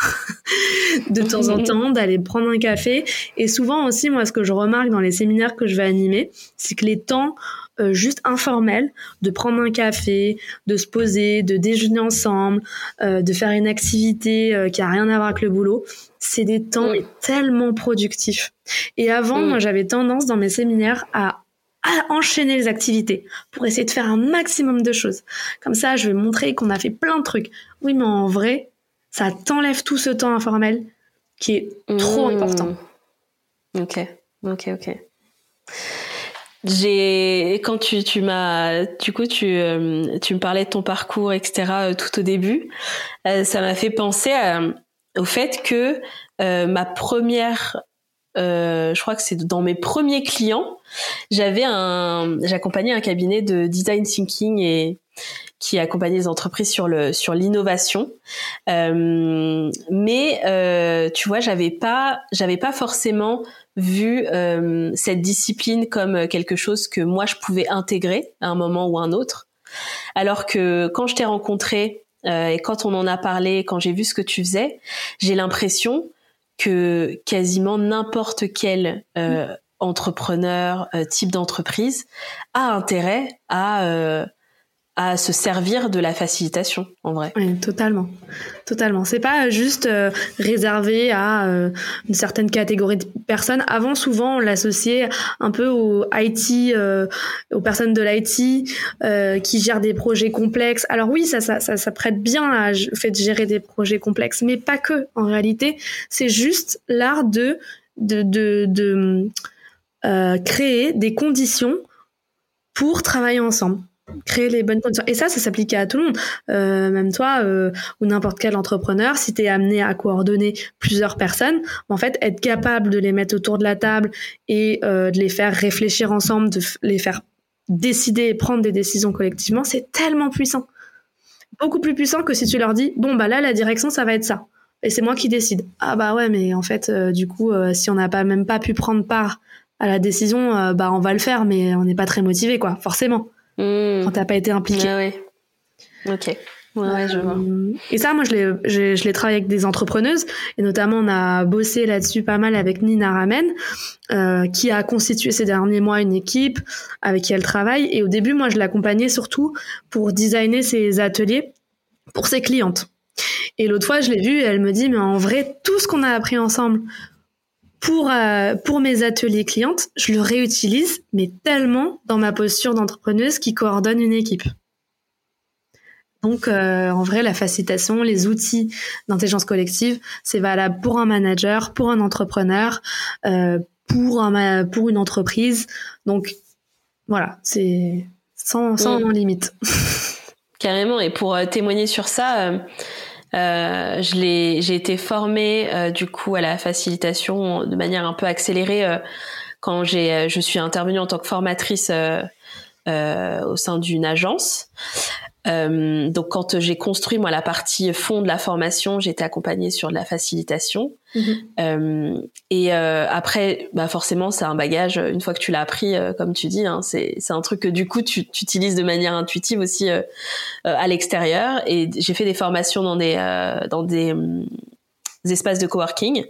de temps en temps d'aller prendre un café. Et souvent aussi moi ce que je remarque dans les séminaires que je vais animer c'est que les temps euh, juste informel, de prendre un café, de se poser, de déjeuner ensemble, euh, de faire une activité euh, qui a rien à voir avec le boulot. C'est des temps tellement productifs. Et avant, moi, j'avais tendance dans mes séminaires à enchaîner les activités pour essayer de faire un maximum de choses. Comme ça, je vais montrer qu'on a fait plein de trucs. Oui, mais en vrai, ça t'enlève tout ce temps informel qui est trop mmh. important.
Ok, ok, ok. J'ai quand tu tu m'as du coup tu euh, tu me parlais de ton parcours etc euh, tout au début euh, ça m'a fait penser au fait que ma première je crois que c'est dans mes premiers clients j'avais un j'accompagnais un cabinet de design thinking et qui accompagnait les entreprises sur le sur l'innovation. Euh, mais euh, tu vois, j'avais pas j'avais pas forcément vu euh, cette discipline comme quelque chose que moi je pouvais intégrer à un moment ou un autre. Alors que quand je t'ai rencontré euh, et quand on en a parlé, quand j'ai vu ce que tu faisais, j'ai l'impression que quasiment n'importe quel euh, entrepreneur, euh, type d'entreprise a intérêt à euh, à se servir de la facilitation en vrai.
Oui, totalement, totalement. C'est pas juste euh, réservé à euh, une certaine catégorie de personnes. Avant, souvent, on l'associait un peu au IT, euh, aux personnes de l'IT qui gèrent des projets complexes. Alors oui, ça, ça, ça, prête bien à fait de gérer des projets complexes, mais pas que. En réalité, c'est juste l'art de, de, de créer des conditions pour travailler ensemble créer les bonnes conditions. Et ça, ça s'applique à tout le monde. Euh, même toi euh, ou n'importe quel entrepreneur, si tu es amené à coordonner plusieurs personnes, en fait, être capable de les mettre autour de la table et euh, de les faire réfléchir ensemble, de les faire décider et prendre des décisions collectivement, c'est tellement puissant. Beaucoup plus puissant que si tu leur dis, bon, bah là, la direction, ça va être ça. Et c'est moi qui décide. Ah bah ouais, mais en fait, du coup, si on n'a pas même pas pu prendre part à la décision, bah on va le faire, mais on n'est pas très motivé, quoi, forcément. Mmh. quand t'as pas été impliqué.
Ouais, ouais. Ok. Ouais, je vois.
Et ça, moi, je l'ai, je, je l'ai travaillé avec des entrepreneuses, et notamment, on a bossé là-dessus pas mal avec Nina Ramen, euh, qui a constitué ces derniers mois une équipe avec qui elle travaille. Et au début, moi, je l'accompagnais surtout pour designer ses ateliers pour ses clientes. Et l'autre fois, je l'ai vue, elle me dit, mais en vrai, tout ce qu'on a appris ensemble pour euh, pour mes ateliers clientes, je le réutilise, mais tellement dans ma posture d'entrepreneuse qui coordonne une équipe. Donc, euh, en vrai, la facilitation, les outils d'intelligence collective, c'est valable pour un manager, pour un entrepreneur, euh, pour un pour une entreprise. Donc, voilà, c'est sans sans
Mm.
limite.
Carrément. Et pour euh, témoigner sur ça, euh, j'ai été formée euh, du coup à la facilitation de manière un peu accélérée euh, quand j'ai, euh, je suis intervenue en tant que formatrice euh, euh, au sein d'une agence. Euh, donc quand j'ai construit moi la partie fond de la formation, j'étais accompagnée sur de la facilitation.
Mhm.
Euh, et euh, après, bah forcément, c'est un bagage. Une fois que tu l'as appris, euh, comme tu dis, hein, c'est c'est un truc que du coup tu, tu utilises de manière intuitive aussi euh, euh, à l'extérieur. Et j'ai fait des formations dans des euh, dans des, des espaces de coworking.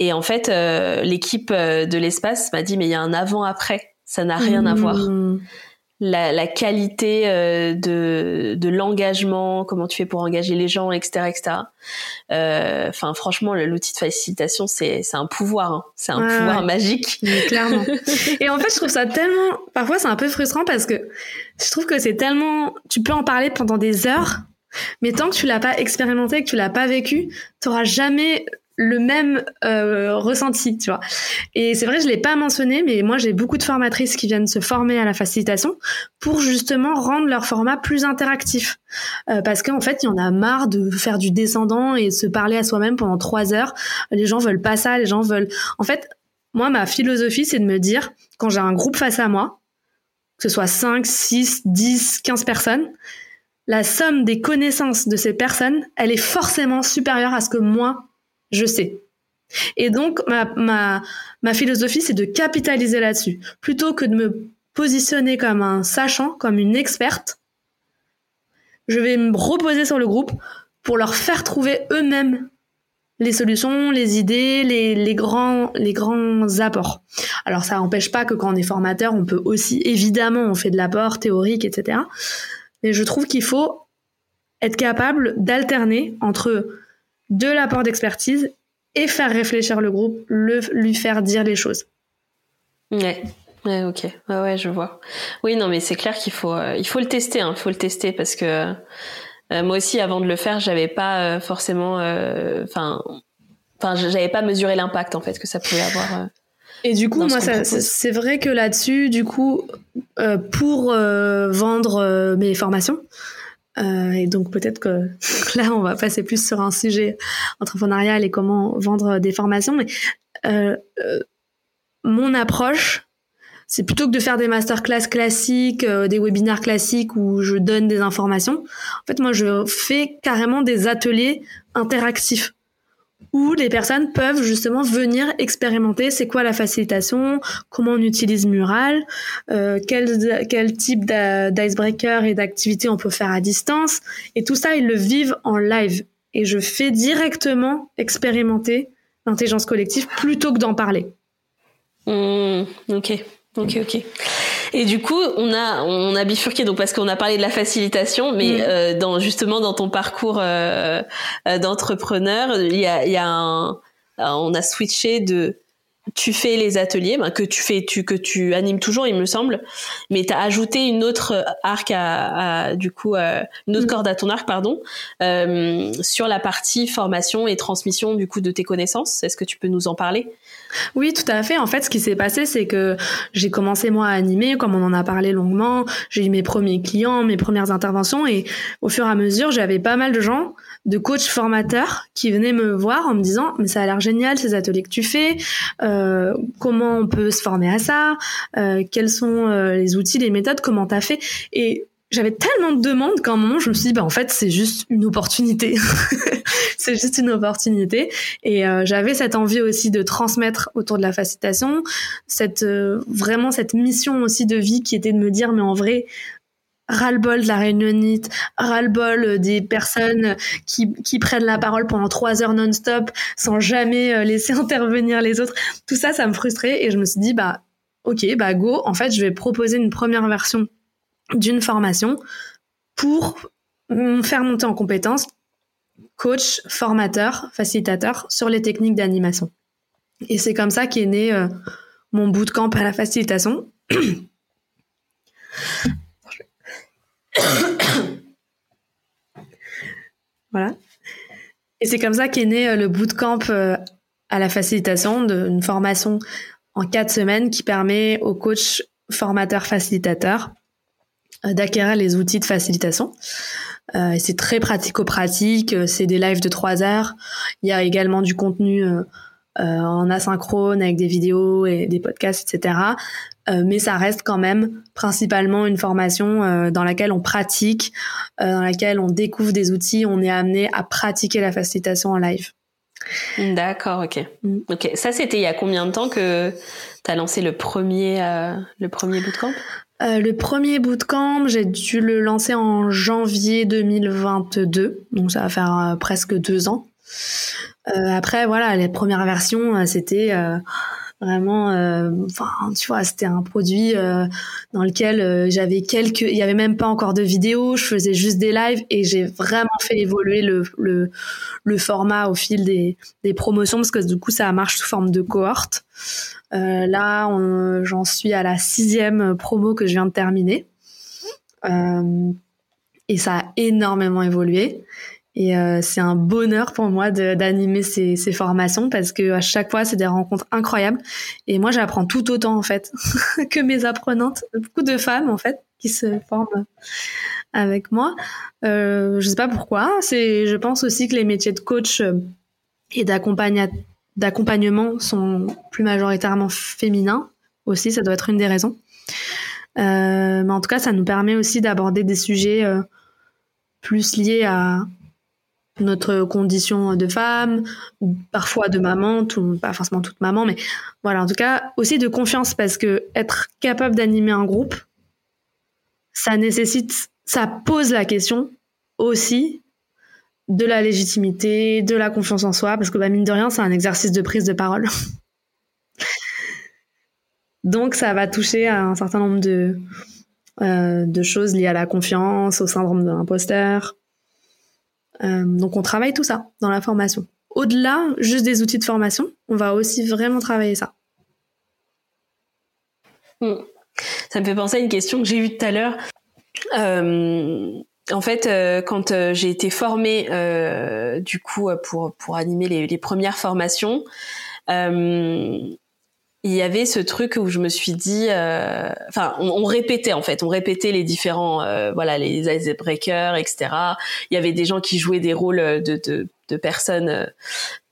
Et en fait, euh, l'équipe de l'espace m'a dit mais il y a un avant après. Ça n'a rien à voir
Mmh.
La, la qualité euh, de, de l'engagement, comment tu fais pour engager les gens, etc., etc. Euh, Enfin, franchement, l'outil de facilitation, c'est c'est un pouvoir, hein. c'est un pouvoir
ouais.
magique.
Clairement. Et en fait, je trouve ça tellement. Parfois, c'est un peu frustrant parce que je trouve que c'est tellement. Tu peux en parler pendant des heures, mais tant que tu l'as pas expérimenté, que tu l'as pas vécu, tu auras jamais le même euh, ressenti, tu vois. Et c'est vrai, je l'ai pas mentionné, mais moi j'ai beaucoup de formatrices qui viennent se former à la facilitation pour justement rendre leur format plus interactif, Euh, parce qu'en fait, il y en a marre de faire du descendant et de se parler à soi-même pendant trois heures. Les gens veulent pas ça, les gens veulent. En fait, moi, ma philosophie, c'est de me dire, quand j'ai un groupe face à moi, que ce soit 5, 6, 10, 15 personnes, la somme des connaissances de ces personnes, elle est forcément supérieure à ce que moi, je sais. Et donc, ma, philosophie, c'est de capitaliser là-dessus. Plutôt que de me positionner comme un sachant, comme une experte, je vais me reposer sur le groupe pour leur faire trouver eux-mêmes les solutions, les idées, les, les, grands, les grands apports. Alors ça n'empêche pas que quand on est formateur, on peut aussi, évidemment, on fait de l'apport théorique, etc. Mais je trouve qu'il faut être capable d'alterner entre de l'apport d'expertise et faire réfléchir le groupe, le, lui faire dire les choses.
Ouais. Ouais, ok. Ouais, ouais, je vois. Oui, non, mais c'est clair qu'il faut, euh, il faut le tester. Il faut le tester parce que euh, moi aussi, avant de le faire, j'avais pas euh, forcément, enfin, enfin, j'avais pas mesuré l'impact en fait que ça pouvait avoir.
Et du coup, moi, c'est vrai que là-dessus, du coup, euh, pour euh, vendre euh, mes formations, euh, et donc peut-être que là, on va passer plus sur un sujet entrepreneurial et comment vendre des formations, mais euh, euh, mon approche c'est plutôt que de faire des masterclass classiques, euh, des webinaires classiques où je donne des informations. En fait, moi, je fais carrément des ateliers interactifs où les personnes peuvent justement venir expérimenter c'est quoi la facilitation, comment on utilise Mural, euh, quel, type d'icebreaker et d'activité on peut faire à distance. Et tout ça, ils le vivent en live. Et je fais directement expérimenter l'intelligence collective plutôt que d'en parler.
Mmh, ok. Ok, ok. Et du coup, on a on a bifurqué donc parce qu'on a parlé de la facilitation, mais mm. euh, dans justement dans ton parcours euh, euh, d'entrepreneur, il y a il y a un on a switché de tu fais les ateliers ben, que tu fais tu que tu animes toujours il me semble mais tu as ajouté une autre arc à, à du coup euh, une autre mm. corde à ton arc pardon euh, sur la partie formation et transmission du coup de tes connaissances est-ce que tu peux nous en parler?
Oui, tout à fait. En fait, ce qui s'est passé, c'est que j'ai commencé moi à animer, comme on en a parlé longuement. J'ai eu mes premiers clients, mes premières interventions, et au fur et à mesure, j'avais pas mal de gens de coachs formateurs qui venaient me voir en me disant mais ça a l'air génial ces ateliers que tu fais euh, comment on peut se former à ça? Euh, quels sont euh, les outils les méthodes? Comment t'as fait? Et j'avais tellement de demandes qu'à un moment je me suis dit bah en fait c'est juste une opportunité. C'est juste une opportunité. Et euh, j'avais cette envie aussi de transmettre autour de la facilitation cette euh, vraiment cette mission aussi de vie qui était de me dire mais en vrai ras-le-bol de la réunionite, ras-le-bol euh, des personnes qui, qui prennent la parole pendant trois heures non-stop sans jamais laisser intervenir les autres. Tout ça, ça me frustrait et je me suis dit, bah, ok, bah, go, en fait, je vais proposer une première version d'une formation pour faire monter en compétence coach, formateur, facilitateur sur les techniques d'animation. Et c'est comme ça qu'est né euh, mon bootcamp à la facilitation. voilà. Et c'est comme ça qu'est né euh, le bootcamp euh, à la facilitation, d'une formation en quatre semaines qui permet aux coachs formateurs facilitateurs d'acquérir les outils de facilitation. c'est très pratico-pratique, c'est des lives de trois heures. Il y a également du contenu en asynchrone avec des vidéos et des podcasts, etc. Euh, mais ça reste quand même principalement une formation euh, dans laquelle on pratique, euh, dans laquelle on découvre des outils, on est amené à pratiquer la facilitation en live.
D'accord, ok. Mm. Ok, ça c'était il y a combien de temps que tu as lancé le premier, le premier bootcamp?
Le premier bootcamp, j'ai dû le lancer en janvier 2022, donc ça va faire presque deux ans. après, voilà, les premières versions, c'était vraiment euh, enfin tu vois c'était un produit euh, dans lequel euh, j'avais quelques il y avait même pas encore de vidéos je faisais juste des lives et j'ai vraiment fait évoluer le, le, format au fil des, des promotions parce que du coup ça marche sous forme de cohorte. Là j'en suis à la sixième promo que je viens de terminer. Et ça a énormément évolué et euh, c'est un bonheur pour moi d'animer ces, ces, formations parce que à chaque fois c'est des rencontres incroyables et moi j'apprends tout autant en fait que mes apprenantes, beaucoup de femmes en fait qui se forment avec moi. Euh, je sais pas pourquoi. C'est, je pense aussi que les métiers de coach euh, et d'accompagnement sont plus majoritairement féminins aussi. Ça doit être une des raisons. Euh, mais en tout cas, ça nous permet aussi d'aborder des sujets euh, plus liés à notre condition de femme, parfois de maman, tout, pas forcément toute maman, mais voilà, en tout cas, aussi de confiance parce que être capable d'animer un groupe, ça nécessite, ça pose la question aussi de la légitimité, de la confiance en soi, parce que bah, mine de rien, c'est un exercice de prise de parole. Donc ça va toucher à un certain nombre de, euh, de choses liées à la confiance, au syndrome de l'imposteur, donc on travaille tout ça dans la formation. Au-delà juste des outils de formation, on va aussi vraiment travailler ça.
Hmm. Ça me fait penser à une question que j'ai eue tout à l'heure. Euh, en fait, euh, quand j'ai été formée du coup pour pour animer les premières formations, il y avait ce truc où je me suis dit, euh, enfin, on, répétait en fait, on répétait les différents, euh, voilà, les icebreakers, etc. Il y avait des gens qui jouaient des rôles de, de, de personnes euh,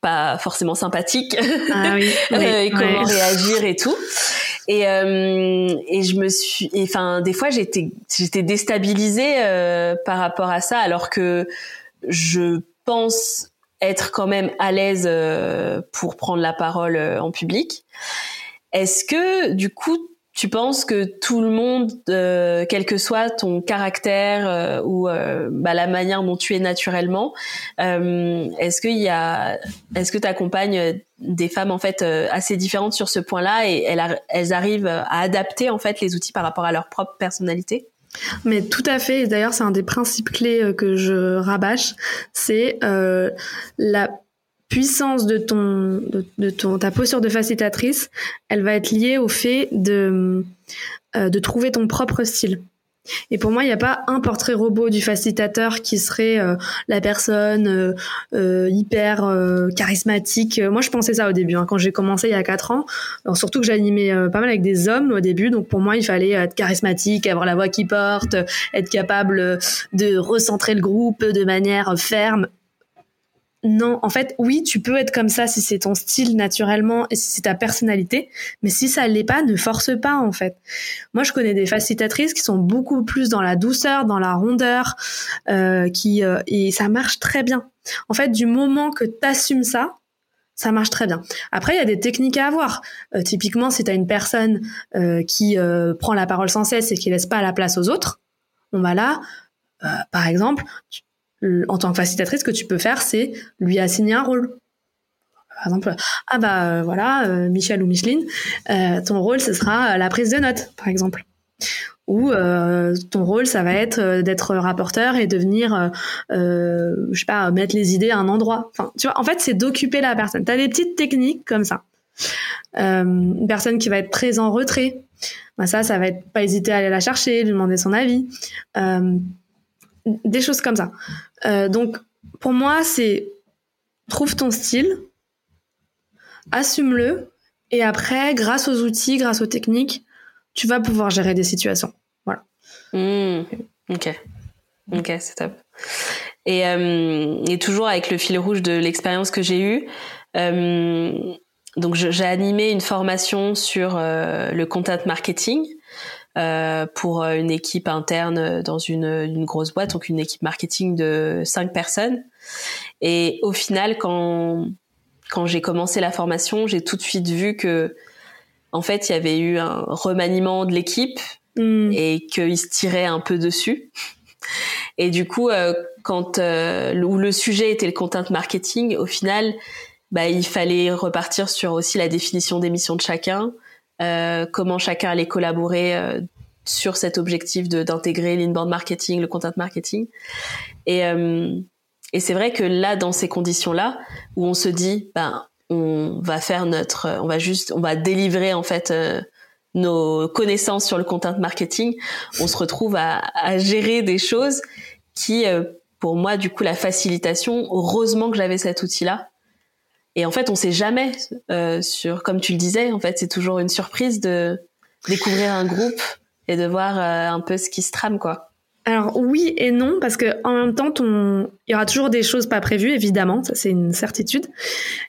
pas forcément sympathiques, ah oui, et comment réagir et tout. Et, euh, et je me suis, enfin, des fois, j'étais, j'étais déstabilisée euh, par rapport à ça, alors que je pense être quand même à l'aise euh, pour prendre la parole euh, en public. Est-ce que, du coup, tu penses que tout le monde, euh, quel que soit ton caractère euh, ou euh, bah, la manière dont tu es naturellement, est-ce qu'il y a, est-ce que tu accompagnes des femmes en fait assez différentes sur ce point-là et elles, elles arrivent à adapter en fait les outils par rapport à leur propre personnalité?
Mais tout à fait. Et d'ailleurs, c'est un des principes clés que je rabâche. C'est euh, la puissance de ton, de, ton, ta posture de facilitatrice, elle va être liée au fait de, euh, de trouver ton propre style. Et pour moi, il n'y a pas un portrait robot du facilitateur qui serait euh, la personne euh, hyper charismatique. Moi, je pensais ça au début, hein, quand j'ai commencé il y a quatre ans. Surtout que j'animais pas mal avec des hommes au début, donc pour moi, il fallait être charismatique, avoir la voix qui porte, être capable de recentrer le groupe de manière ferme non, en fait, oui, tu peux être comme ça si c'est ton style naturellement et si c'est ta personnalité, mais si ça l'est pas, ne force pas en fait. Moi, je connais des facilitatrices qui sont beaucoup plus dans la douceur, dans la rondeur, euh, qui euh, et ça marche très bien. En fait, du moment que tu assumes ça, ça marche très bien. Après, il y a des techniques à avoir. Euh, typiquement, si tu as une personne qui prend la parole sans cesse et qui laisse pas la place aux autres, on va là, par exemple, en tant que facilitatrice, ce que tu peux faire, c'est lui assigner un rôle. Par exemple, ah bah euh, voilà, euh, Michel ou Micheline, euh, ton rôle ce sera la prise de notes, par exemple. Ou ton rôle, ça va être d'être rapporteur et de venir, je sais pas, mettre les idées à un endroit. En fait, c'est d'occuper la personne. T'as des petites techniques comme ça. une personne qui va être très en retrait, bah ça, ça va être pas hésiter à aller la chercher, lui demander son avis des choses comme ça. Euh, donc, pour moi, c'est trouve ton style, assume-le, et après, grâce aux outils, grâce aux techniques, tu vas pouvoir gérer des situations. Voilà.
Mmh. ok. Ok, c'est top. Et, euh, et, toujours avec le fil rouge de l'expérience que j'ai eue, euh, donc j'ai animé une formation sur le content marketing. Euh, pour euh, une équipe interne dans une, une, grosse boîte, donc une équipe marketing de cinq personnes. Et au final, quand quand j'ai commencé la formation, j'ai tout de suite vu que en fait, il y avait eu un remaniement de l'équipe mm. et qu'ils se tiraient un peu dessus. Et du coup, euh, quand euh, où le sujet était le content marketing, au final, bah, il fallait repartir sur aussi la définition des missions de chacun, euh, comment chacun allait collaborer euh, sur cet objectif d'intégrer l'inbound marketing, le content marketing. Et, euh, et c'est vrai que là, dans ces conditions-là, où on se dit, ben, on va faire notre, on va juste, on va délivrer en fait nos connaissances sur le content marketing, on se retrouve à, à gérer des choses qui, pour moi, du coup, la facilitation, heureusement que j'avais cet outil-là, et en fait, on sait jamais euh, sur, comme tu le disais, en fait, c'est toujours une surprise de découvrir un groupe et de voir euh, un peu ce qui se trame, quoi.
Alors oui et non parce que en même temps ton il y aura toujours des choses pas prévues évidemment ça c'est une certitude.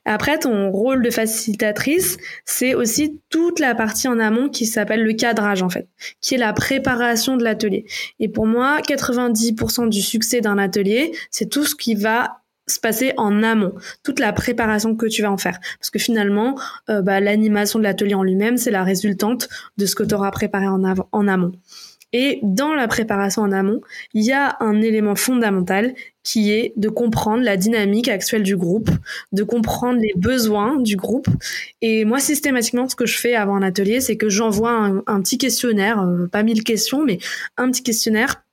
Après ton rôle de facilitatrice c'est aussi toute la partie en amont qui s'appelle le cadrage en fait qui est la préparation de l'atelier. Et pour moi 90% du succès d'un atelier c'est tout ce qui va se passer en amont, toute la préparation que tu vas en faire. Parce que finalement, euh, bah, l'animation de l'atelier en lui-même, c'est la résultante de ce que tu auras préparé en, amont. Et dans la préparation en amont, il y a un élément fondamental qui est de comprendre la dynamique actuelle du groupe, de comprendre les besoins du groupe. Et moi, systématiquement, ce que je fais avant un atelier, c'est que j'envoie un, petit questionnaire, euh, pas mille questions, mais un petit questionnaire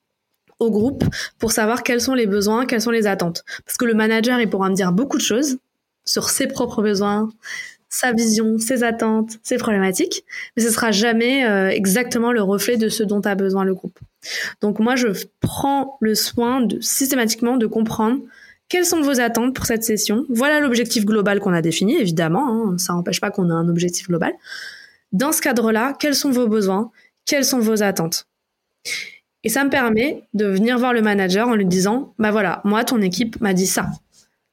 au groupe pour savoir quels sont les besoins, quelles sont les attentes. Parce que le manager, il pourra me dire beaucoup de choses sur ses propres besoins, sa vision, ses attentes, ses problématiques, mais ce sera jamais euh, exactement le reflet de ce dont a besoin le groupe. Donc moi, je prends le soin de systématiquement de comprendre quelles sont vos attentes pour cette session. Voilà l'objectif global qu'on a défini, évidemment. Hein, ça n'empêche pas qu'on ait un objectif global. Dans ce cadre-là, quels sont vos besoins? Quelles sont vos attentes? Et ça me permet de venir voir le manager en lui disant, bah voilà, moi, ton équipe m'a dit ça.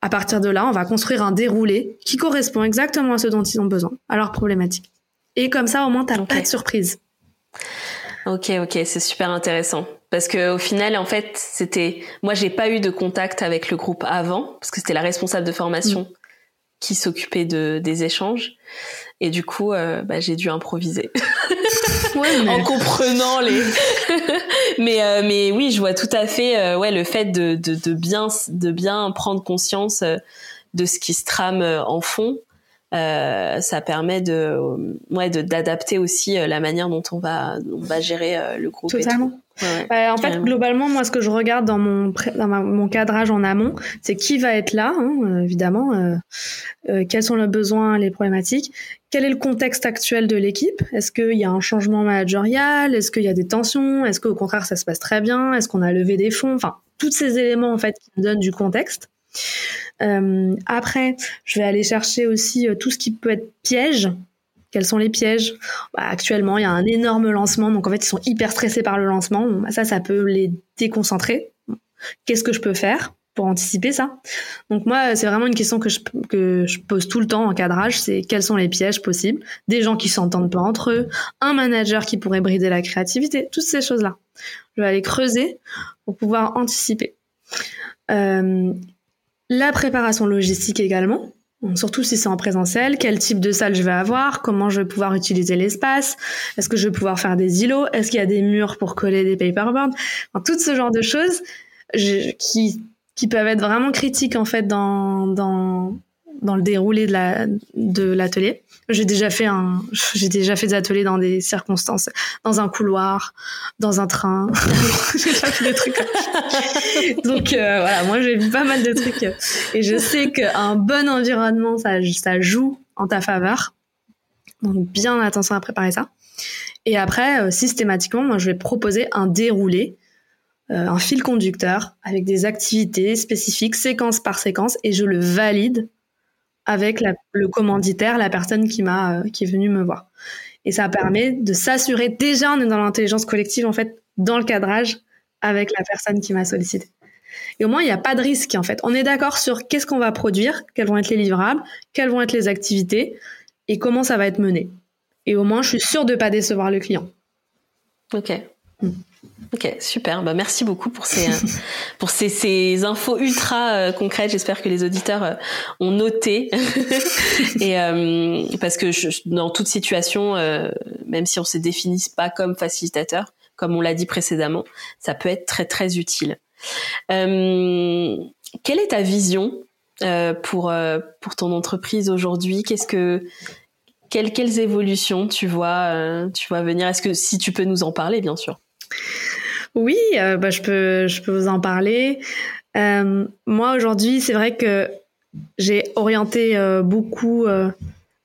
À partir de là, on va construire un déroulé qui correspond exactement à ce dont ils ont besoin, à leurs problématiques. Et comme ça, au moins, t'as pas de surprise.
Ok, ok, c'est super intéressant. Parce que au final, en fait, c'était moi, j'ai pas eu de contact avec le groupe avant, parce que c'était la responsable de formation mm. qui s'occupait de des échanges, et du coup, euh, bah, j'ai dû improviser. En comprenant les. mais euh, mais oui, je vois tout à fait, euh, ouais, le fait de, de, de bien de bien prendre conscience de ce qui se trame en fond. Euh, ça permet de ouais d'adapter aussi euh, la manière dont on va on va gérer euh, le groupe
totalement. Bah, en fait globalement moi ce que je regarde dans mon dans mon cadrage en amont c'est qui va être là hein, évidemment euh, quels sont les besoins les problématiques quel est le contexte actuel de l'équipe? Est-ce qu'il y a un changement managérial? Est-ce qu'il y a des tensions? Est-ce qu'au contraire ça se passe très bien? Est-ce qu'on a levé des fonds? Enfin, tous ces éléments en fait qui me donnent du contexte. Euh, après, je vais aller chercher aussi euh, tout ce qui peut être piège. Quels sont les pièges? Bah, Actuellement, il y a un énorme lancement, donc en fait, ils sont hyper stressés par le lancement. Bah, ça, ça peut les déconcentrer. Qu'est-ce que je peux faire? Pour anticiper ça Donc moi, c'est vraiment une question que je, que je pose tout le temps en cadrage, c'est quels sont les pièges possibles Des gens qui s'entendent pas entre eux, un manager qui pourrait brider la créativité, toutes ces choses-là. Je vais aller creuser pour pouvoir anticiper. Euh, la préparation logistique également, surtout si c'est en présentiel, quel type de salle je vais avoir, comment je vais pouvoir utiliser l'espace, est-ce que je vais pouvoir faire des îlots, est-ce qu'il y a des murs pour coller des paperboards, tout ce genre de choses qui, qui peuvent être vraiment critiques en fait dans, dans, dans le déroulé de la de l'atelier. J'ai déjà fait un j'ai déjà fait des ateliers dans des circonstances dans un couloir, dans un train. j'ai déjà fait des trucs. Donc euh, voilà, moi j'ai vu pas mal de trucs et je sais qu'un bon environnement ça ça joue en ta faveur. Donc bien attention à préparer ça. Et après euh, systématiquement, moi je vais proposer un déroulé un fil conducteur avec des activités spécifiques, séquence par séquence, et je le valide avec le commanditaire, la personne qui m'a euh, qui est venue me voir. Et ça permet de s'assurer déjà on est dans l'intelligence collective en fait dans le cadrage avec la personne qui m'a sollicité. Et au moins il n'y a pas de risque en fait. On est d'accord sur qu'est-ce qu'on va produire, quels vont être les livrables, quelles vont être les activités et comment ça va être mené. Et au moins je suis sûre de pas décevoir le client.
Ok. Hmm. Ok, super. Bah, merci beaucoup pour ces, euh, pour ces, ces infos ultra euh, concrètes. J'espère que les auditeurs euh, ont noté. Et parce que je, dans toute situation, même si on se définit pas comme facilitateur, comme on l'a dit précédemment, ça peut être très très utile. quelle est ta vision pour pour ton entreprise aujourd'hui? Qu'est-ce que quelles, quelles évolutions tu vois tu vois venir? Est-ce que si tu peux nous en parler, bien sûr?
Oui, euh, bah, je, peux, je peux vous en parler. Euh, moi, aujourd'hui, c'est vrai que j'ai orienté euh, beaucoup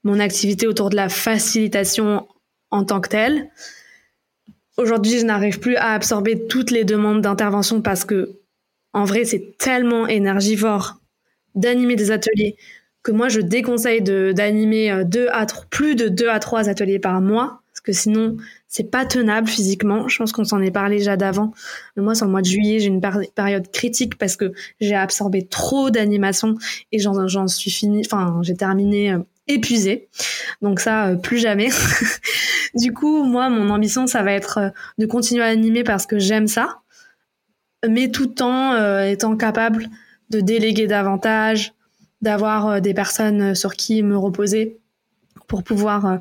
mon activité autour de la facilitation en tant que telle. Aujourd'hui, je n'arrive plus à absorber toutes les demandes d'intervention parce que, en vrai, c'est tellement énergivore d'animer des ateliers que moi, je déconseille d'animer à plus de deux à trois ateliers par mois que sinon, c'est pas tenable physiquement. Je pense qu'on s'en est parlé déjà d'avant. Moi, c'est en mois de juillet, j'ai une période critique parce que j'ai absorbé trop d'animation et j'en suis fini, enfin, j'ai terminé euh, épuisée. Donc ça, euh, plus jamais. du coup, moi, mon ambition, ça va être euh, de continuer à animer parce que j'aime ça, mais tout en étant capable de déléguer davantage, d'avoir des personnes sur qui me reposer pour pouvoir euh,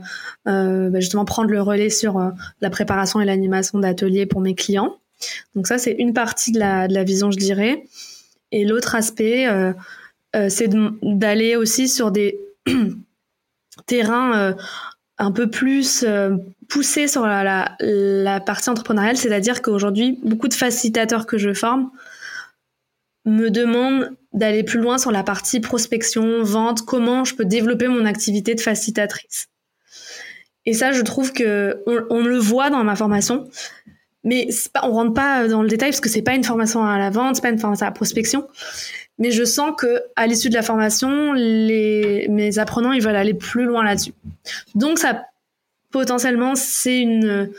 euh, bah, justement prendre le relais sur euh, la préparation et l'animation d'ateliers pour mes clients. Donc ça, c'est une partie de la, de la vision, je dirais. Et l'autre aspect, c'est d'aller aussi sur des terrains un peu plus poussés sur la, la, la partie entrepreneuriale, c'est-à-dire qu'aujourd'hui, beaucoup de facilitateurs que je forme me demandent d'aller plus loin sur la partie prospection, vente, comment je peux développer mon activité de facilitatrice. Et ça, je trouve que on, le voit dans ma formation, mais pas, on rentre pas dans le détail parce que c'est pas une formation à la vente, c'est pas une formation à la prospection. Mais je sens que à l'issue de la formation, les, mes apprenants, ils veulent aller plus loin là-dessus. Donc ça, potentiellement, c'est une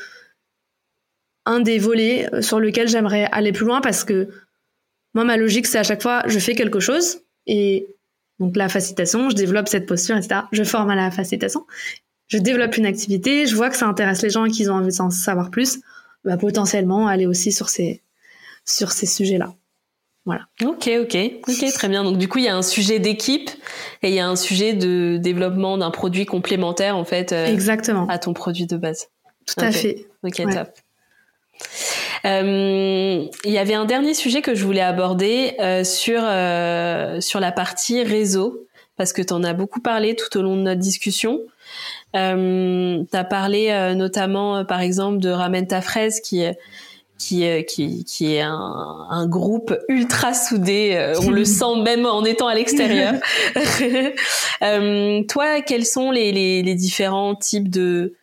un des volets sur lequel j'aimerais aller plus loin parce que moi, ma logique, c'est à chaque fois, je fais quelque chose et donc la facilitation, je développe cette posture, etc. Je forme à la facilitation. je développe une activité, je vois que ça intéresse les gens et qu'ils ont envie d'en savoir plus, bah, potentiellement aller aussi sur ces, sur ces sujets-là. Voilà.
Ok, ok, ok, très bien. Donc du coup, il y a un sujet d'équipe et il y a un sujet de développement d'un produit complémentaire en fait.
Euh, Exactement.
À ton produit de base.
Tout à fait.
Ok, top. Euh, il y avait un dernier sujet que je voulais aborder euh, sur euh, sur la partie réseau parce que tu en as beaucoup parlé tout au long de notre discussion. Euh, tu as parlé euh, notamment, par exemple, de Ramène ta fraise qui qui, qui, qui est un, un, groupe ultra soudé. on le sent même en étant à l'extérieur. euh, toi, quels sont les, les, les, différents types de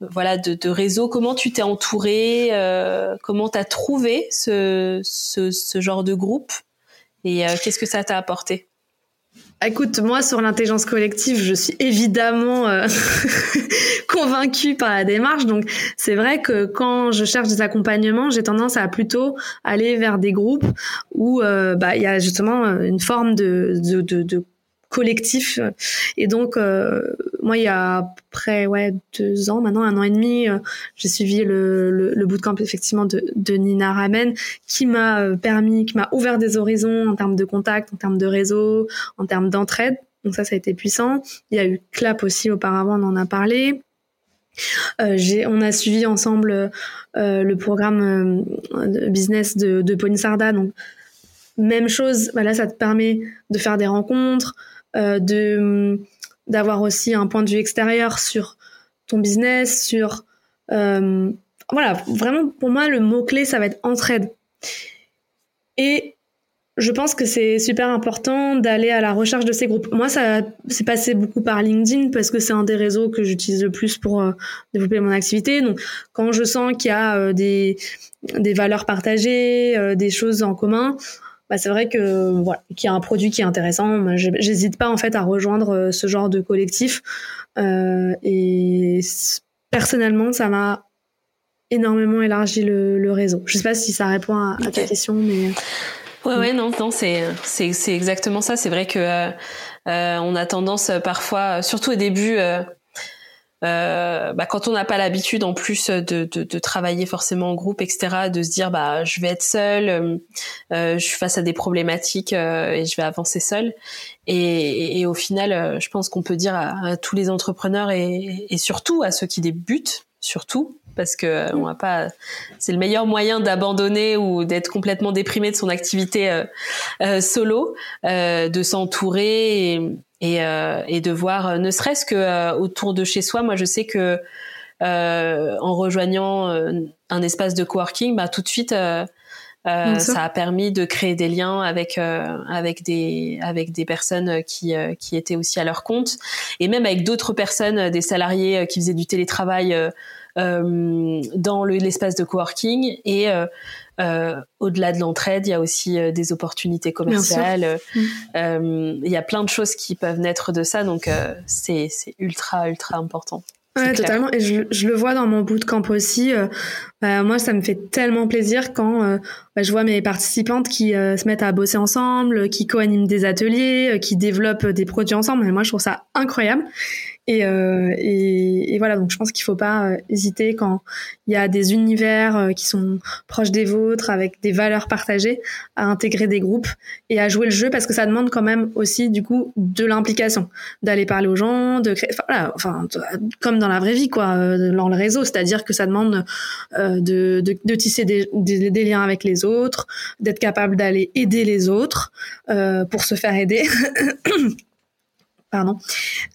voilà de, de réseaux Comment tu t'es entouré euh, Comment t'as trouvé ce, ce, ce, genre de groupe Et qu'est-ce que ça t'a apporté?
Écoute, moi sur l'intelligence collective, je suis évidemment euh, convaincue par la démarche. Donc c'est vrai que quand je cherche des accompagnements, j'ai tendance à plutôt aller vers des groupes où euh, bah il y a justement une forme de, de, de, de collectif. Et donc, euh, moi, il y a près ouais deux ans, maintenant un an et demi, euh, j'ai suivi le, le, bootcamp effectivement de, de Nina Ramen, qui m'a euh, permis, qui m'a ouvert des horizons en termes de contact, en termes de réseau, en termes d'entraide. Donc ça, ça a été puissant. Il y a eu Clap aussi auparavant, on en a parlé. On a suivi ensemble le programme de business de, de Ponisarda. Donc, même chose, bah là, ça te permet de faire des rencontres, de d'avoir aussi un point de vue extérieur sur ton business, sur euh, voilà, vraiment pour moi le mot clé ça va être entraide. Et je pense que c'est super important d'aller à la recherche de ces groupes. Moi, ça s'est passé beaucoup par LinkedIn parce que c'est un des réseaux que j'utilise le plus pour euh, développer mon activité. Donc, quand je sens qu'il y a euh, des, des valeurs partagées, euh, des choses en commun, bah, c'est vrai que voilà, qu'il y a un produit qui est intéressant. J'hésite pas en fait à rejoindre euh, ce genre de collectif. Euh, et personnellement, ça m'a énormément élargi le, le, réseau. Je sais pas si ça répond à, à ta question, mais
ouais, ouais, non, non, c'est c'est c'est exactement ça. C'est vrai que euh, euh, on a tendance parfois, surtout au début. Euh, euh, bah, quand on n'a pas l'habitude en plus de, de, de, travailler forcément en groupe, etc., de se dire bah je vais être seule, euh, euh je suis face à des problématiques euh, et je vais avancer seule. Et, et, au final, euh, je pense qu'on peut dire à, à, tous les entrepreneurs et, et, surtout à ceux qui débutent, surtout parce que on va pas, c'est le meilleur moyen d'abandonner ou d'être complètement déprimé de son activité solo, de s'entourer et, et, euh, et de voir, euh, ne serait-ce que euh, autour de chez soi. Moi, je sais que euh, en rejoignant un espace de coworking, bah, tout de suite, ça. ça. a permis de créer des liens avec avec des avec des personnes qui qui étaient aussi à leur compte et même avec d'autres personnes, des salariés qui faisaient du télétravail dans l'espace de coworking et euh, au-delà de l'entraide, il y a aussi euh, des opportunités commerciales. Mm. Euh, il y a plein de choses qui peuvent naître de ça, donc c'est ultra ultra important.
Ouais, totalement. Et je, je, le vois dans mon bootcamp aussi. bah, moi, ça me fait tellement plaisir quand bah, je vois mes participantes qui se mettent à bosser ensemble, qui co-animent des ateliers, qui développent des produits ensemble. Et moi, je trouve ça incroyable. Et, euh, et, et, voilà, donc je pense qu'il faut pas euh, hésiter quand il y a des univers euh, qui sont proches des vôtres, avec des valeurs partagées, à intégrer des groupes et à jouer le jeu parce que ça demande quand même aussi du coup de l'implication, d'aller parler aux gens, de créer, voilà, enfin comme dans la vraie vie quoi, euh, dans le réseau, c'est-à-dire que ça demande de, de, de, tisser des, des, des, liens avec les autres, d'être capable d'aller aider les autres pour se faire aider. Pardon.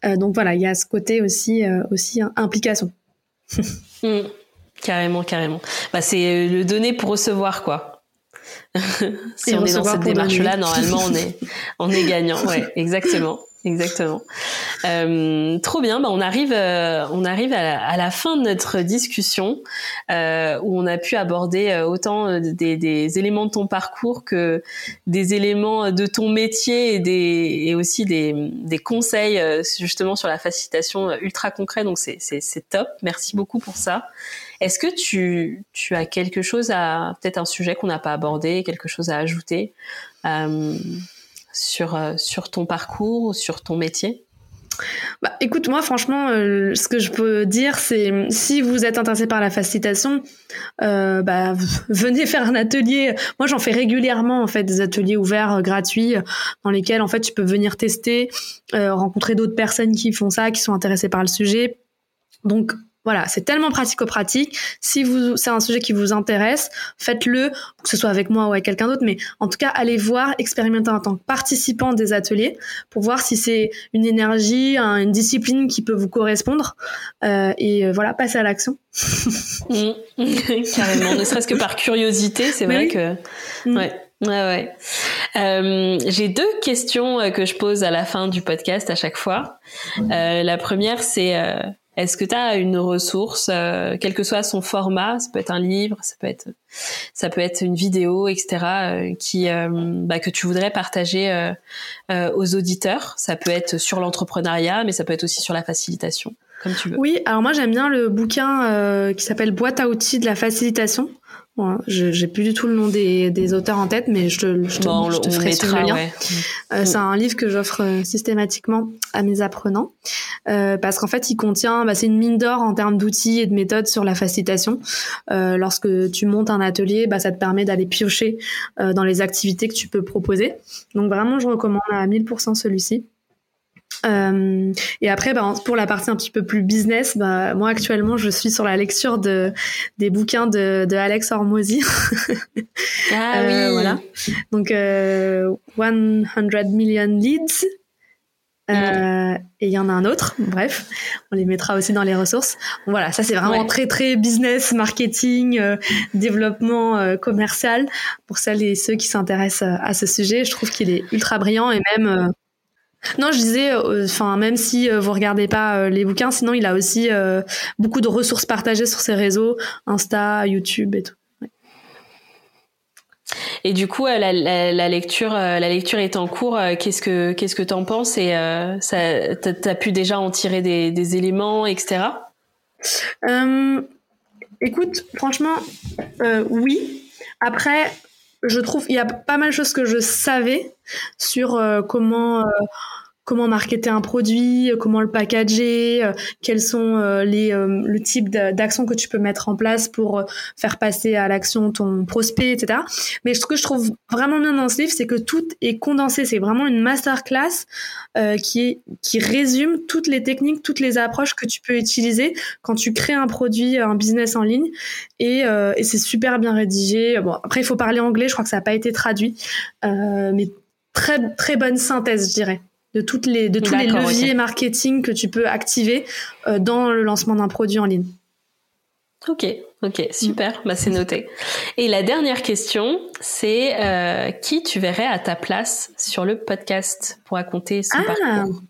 Euh, donc voilà, il y a ce côté aussi, euh, aussi implication.
mmh. Carrément, carrément. Bah, c'est le donner pour recevoir, quoi. si on est dans cette démarche-là, normalement, on est, on est gagnant. Ouais, exactement. Exactement. Euh, trop bien. Bah, on arrive, euh, on arrive à la, à la, fin de notre discussion euh, où on a pu aborder euh, autant euh, des, des, éléments de ton parcours que des éléments de ton métier et, des, et aussi des, des conseils justement sur la facilitation ultra concret. Donc c'est, c'est top. Merci beaucoup pour ça. Est-ce que tu, tu as quelque chose à peut-être un sujet qu'on n'a pas abordé, quelque chose à ajouter? Sur, euh, sur ton parcours ou sur ton métier
bah, écoute, moi, franchement, euh, ce que je peux dire, c'est si vous êtes intéressé par la facilitation, euh, bah, venez faire un atelier. Moi, j'en fais régulièrement, en fait, des ateliers ouverts, gratuits, dans lesquels, en fait, tu peux venir tester, rencontrer d'autres personnes qui font ça, qui sont intéressées par le sujet. Donc, voilà, c'est tellement pratico-pratique. Si vous, c'est un sujet qui vous intéresse, faites-le, que ce soit avec moi ou avec quelqu'un d'autre, mais en tout cas, allez voir, expérimenter en tant que participant des ateliers pour voir si c'est une énergie, une discipline qui peut vous correspondre. Euh, et euh, voilà, passez à l'action.
Mmh. Carrément, ne serait-ce que par curiosité, c'est vrai que. Mmh. Ouais. Ouais, ouais. Euh, j'ai deux questions euh, que je pose à la fin du podcast à chaque fois. Euh, la première, c'est est-ce que tu as une ressource, euh, quel que soit son format, ça peut être un livre, ça peut être, ça peut être une vidéo, etc., euh, qui, euh, bah, que tu voudrais partager aux auditeurs? Ça peut être sur l'entrepreneuriat, mais ça peut être aussi sur la facilitation, comme tu veux.
Oui, alors moi j'aime bien le bouquin qui s'appelle Boîte à outils de la facilitation Je j'ai plus du tout le nom des, des auteurs en tête, mais je te, je te, je te ferai le lien. Euh, mm. C'est un livre que j'offre euh, systématiquement à mes apprenants euh, parce qu'en fait, il contient, bah, c'est une mine d'or en termes d'outils et de méthodes sur la facilitation. Euh, lorsque tu montes un atelier, bah, ça te permet d'aller piocher euh, dans les activités que tu peux proposer. Donc vraiment, je recommande à 1000% celui-ci. Euh, et après, bah, pour la partie un petit peu plus business, bah, moi actuellement, je suis sur la lecture de des bouquins de, de Alex Hormozy.
ah euh, oui. Voilà.
Donc, euh, 100 Million Leads. Euh, et il y en a un autre, bref, on les mettra aussi dans les ressources. voilà, ça c'est vraiment très très business, marketing, euh, développement euh, commercial pour celles et ceux qui s'intéressent à ce sujet. Je trouve qu'il est ultra brillant et même non, je disais, euh, enfin, même si euh, vous regardez pas euh, les bouquins, sinon il a aussi beaucoup de ressources partagées sur ses réseaux, Insta, YouTube et tout.
Et du coup, la, la, lecture, la lecture est en cours. Qu'est-ce que qu'est-ce que t'en penses Et ça, t'as pu déjà en tirer des, des éléments, etc.
écoute, franchement, oui. Après, je trouve il y a pas mal de choses que je savais sur comment comment marketer un produit, euh, comment le packager, euh, quels sont euh, les le type d'actions que tu peux mettre en place pour faire passer à l'action ton prospect, etc. Mais ce que je trouve vraiment bien dans ce livre, c'est que tout est condensé. C'est vraiment une masterclass qui qui résume toutes les techniques, toutes les approches que tu peux utiliser quand tu crées un produit, un business en ligne. Et, et c'est super bien rédigé. Bon, après il faut parler anglais. Je crois que ça n'a pas été traduit, mais très très bonne synthèse, je dirais de toutes les de tous les leviers marketing que tu peux activer euh, dans le lancement d'un produit en ligne.
Ok, ok, super, bah c'est noté. Et la dernière question, c'est euh, qui tu verrais à ta place sur le podcast pour raconter son ah, parcours?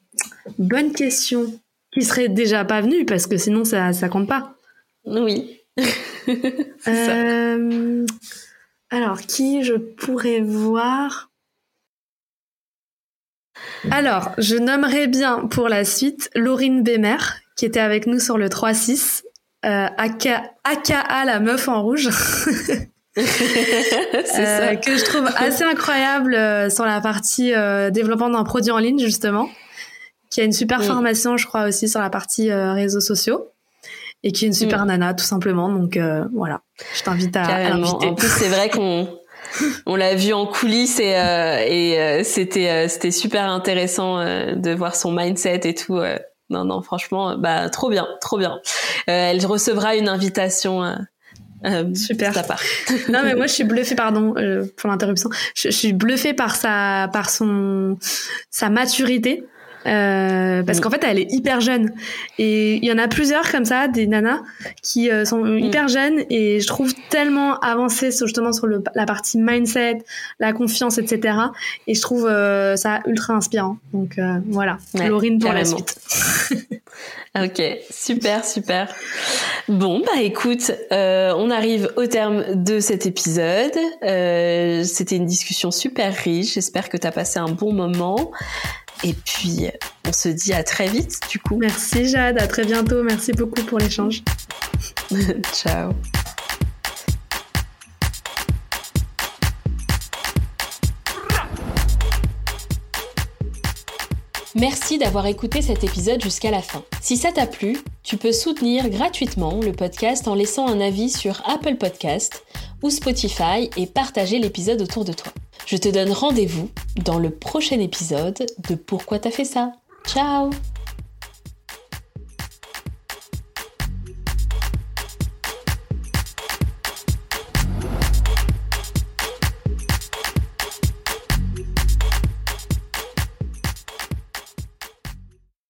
Bonne question. Qui serait déjà pas venu parce que sinon ça ça compte pas.
Oui.
euh, alors qui je pourrais voir? Alors, je nommerai bien pour la suite Laurine Bémer, qui était avec nous sur le 3-6, euh, aka, aka la meuf en rouge. euh, que je trouve assez incroyable euh, sur la partie euh, développement d'un produit en ligne justement, qui a une super mm. formation, je crois aussi sur la partie réseaux sociaux et qui est une super mm. nana tout simplement. Donc voilà, je t'invite à, à l'inviter.
En plus, c'est vrai qu'on on l'a vu en coulisses et, euh, et euh, c'était euh, c'était super intéressant de voir son mindset et tout. non non franchement bah trop bien trop bien. elle recevra une invitation.
Super. Part. non mais moi je suis bluffée pardon pour l'interruption. Je, je, suis bluffée par sa par son sa maturité euh, parce mm. qu'en fait elle est hyper jeune. Et il y en a plusieurs comme ça des nanas qui euh, sont mm. hyper jeunes et je trouve tellement avancées justement sur le, la partie mindset la confiance etc et je trouve euh, ça ultra inspirant. Donc euh, voilà. Ouais, Laurine pour la suite.
Ok super super. Bon bah écoute on arrive au terme de cet épisode. C'était une discussion super riche. J'espère que tu as passé un bon moment et puis, on se dit à très vite, du coup.
Merci Jade, à très bientôt. Merci beaucoup pour l'échange.
Ciao. Merci d'avoir écouté cet épisode jusqu'à la fin. Si ça t'a plu, tu peux soutenir gratuitement le podcast en laissant un avis sur Apple Podcast ou Spotify et partager l'épisode autour de toi. Je te donne rendez-vous dans le prochain épisode de Pourquoi t'as fait ça? Ciao!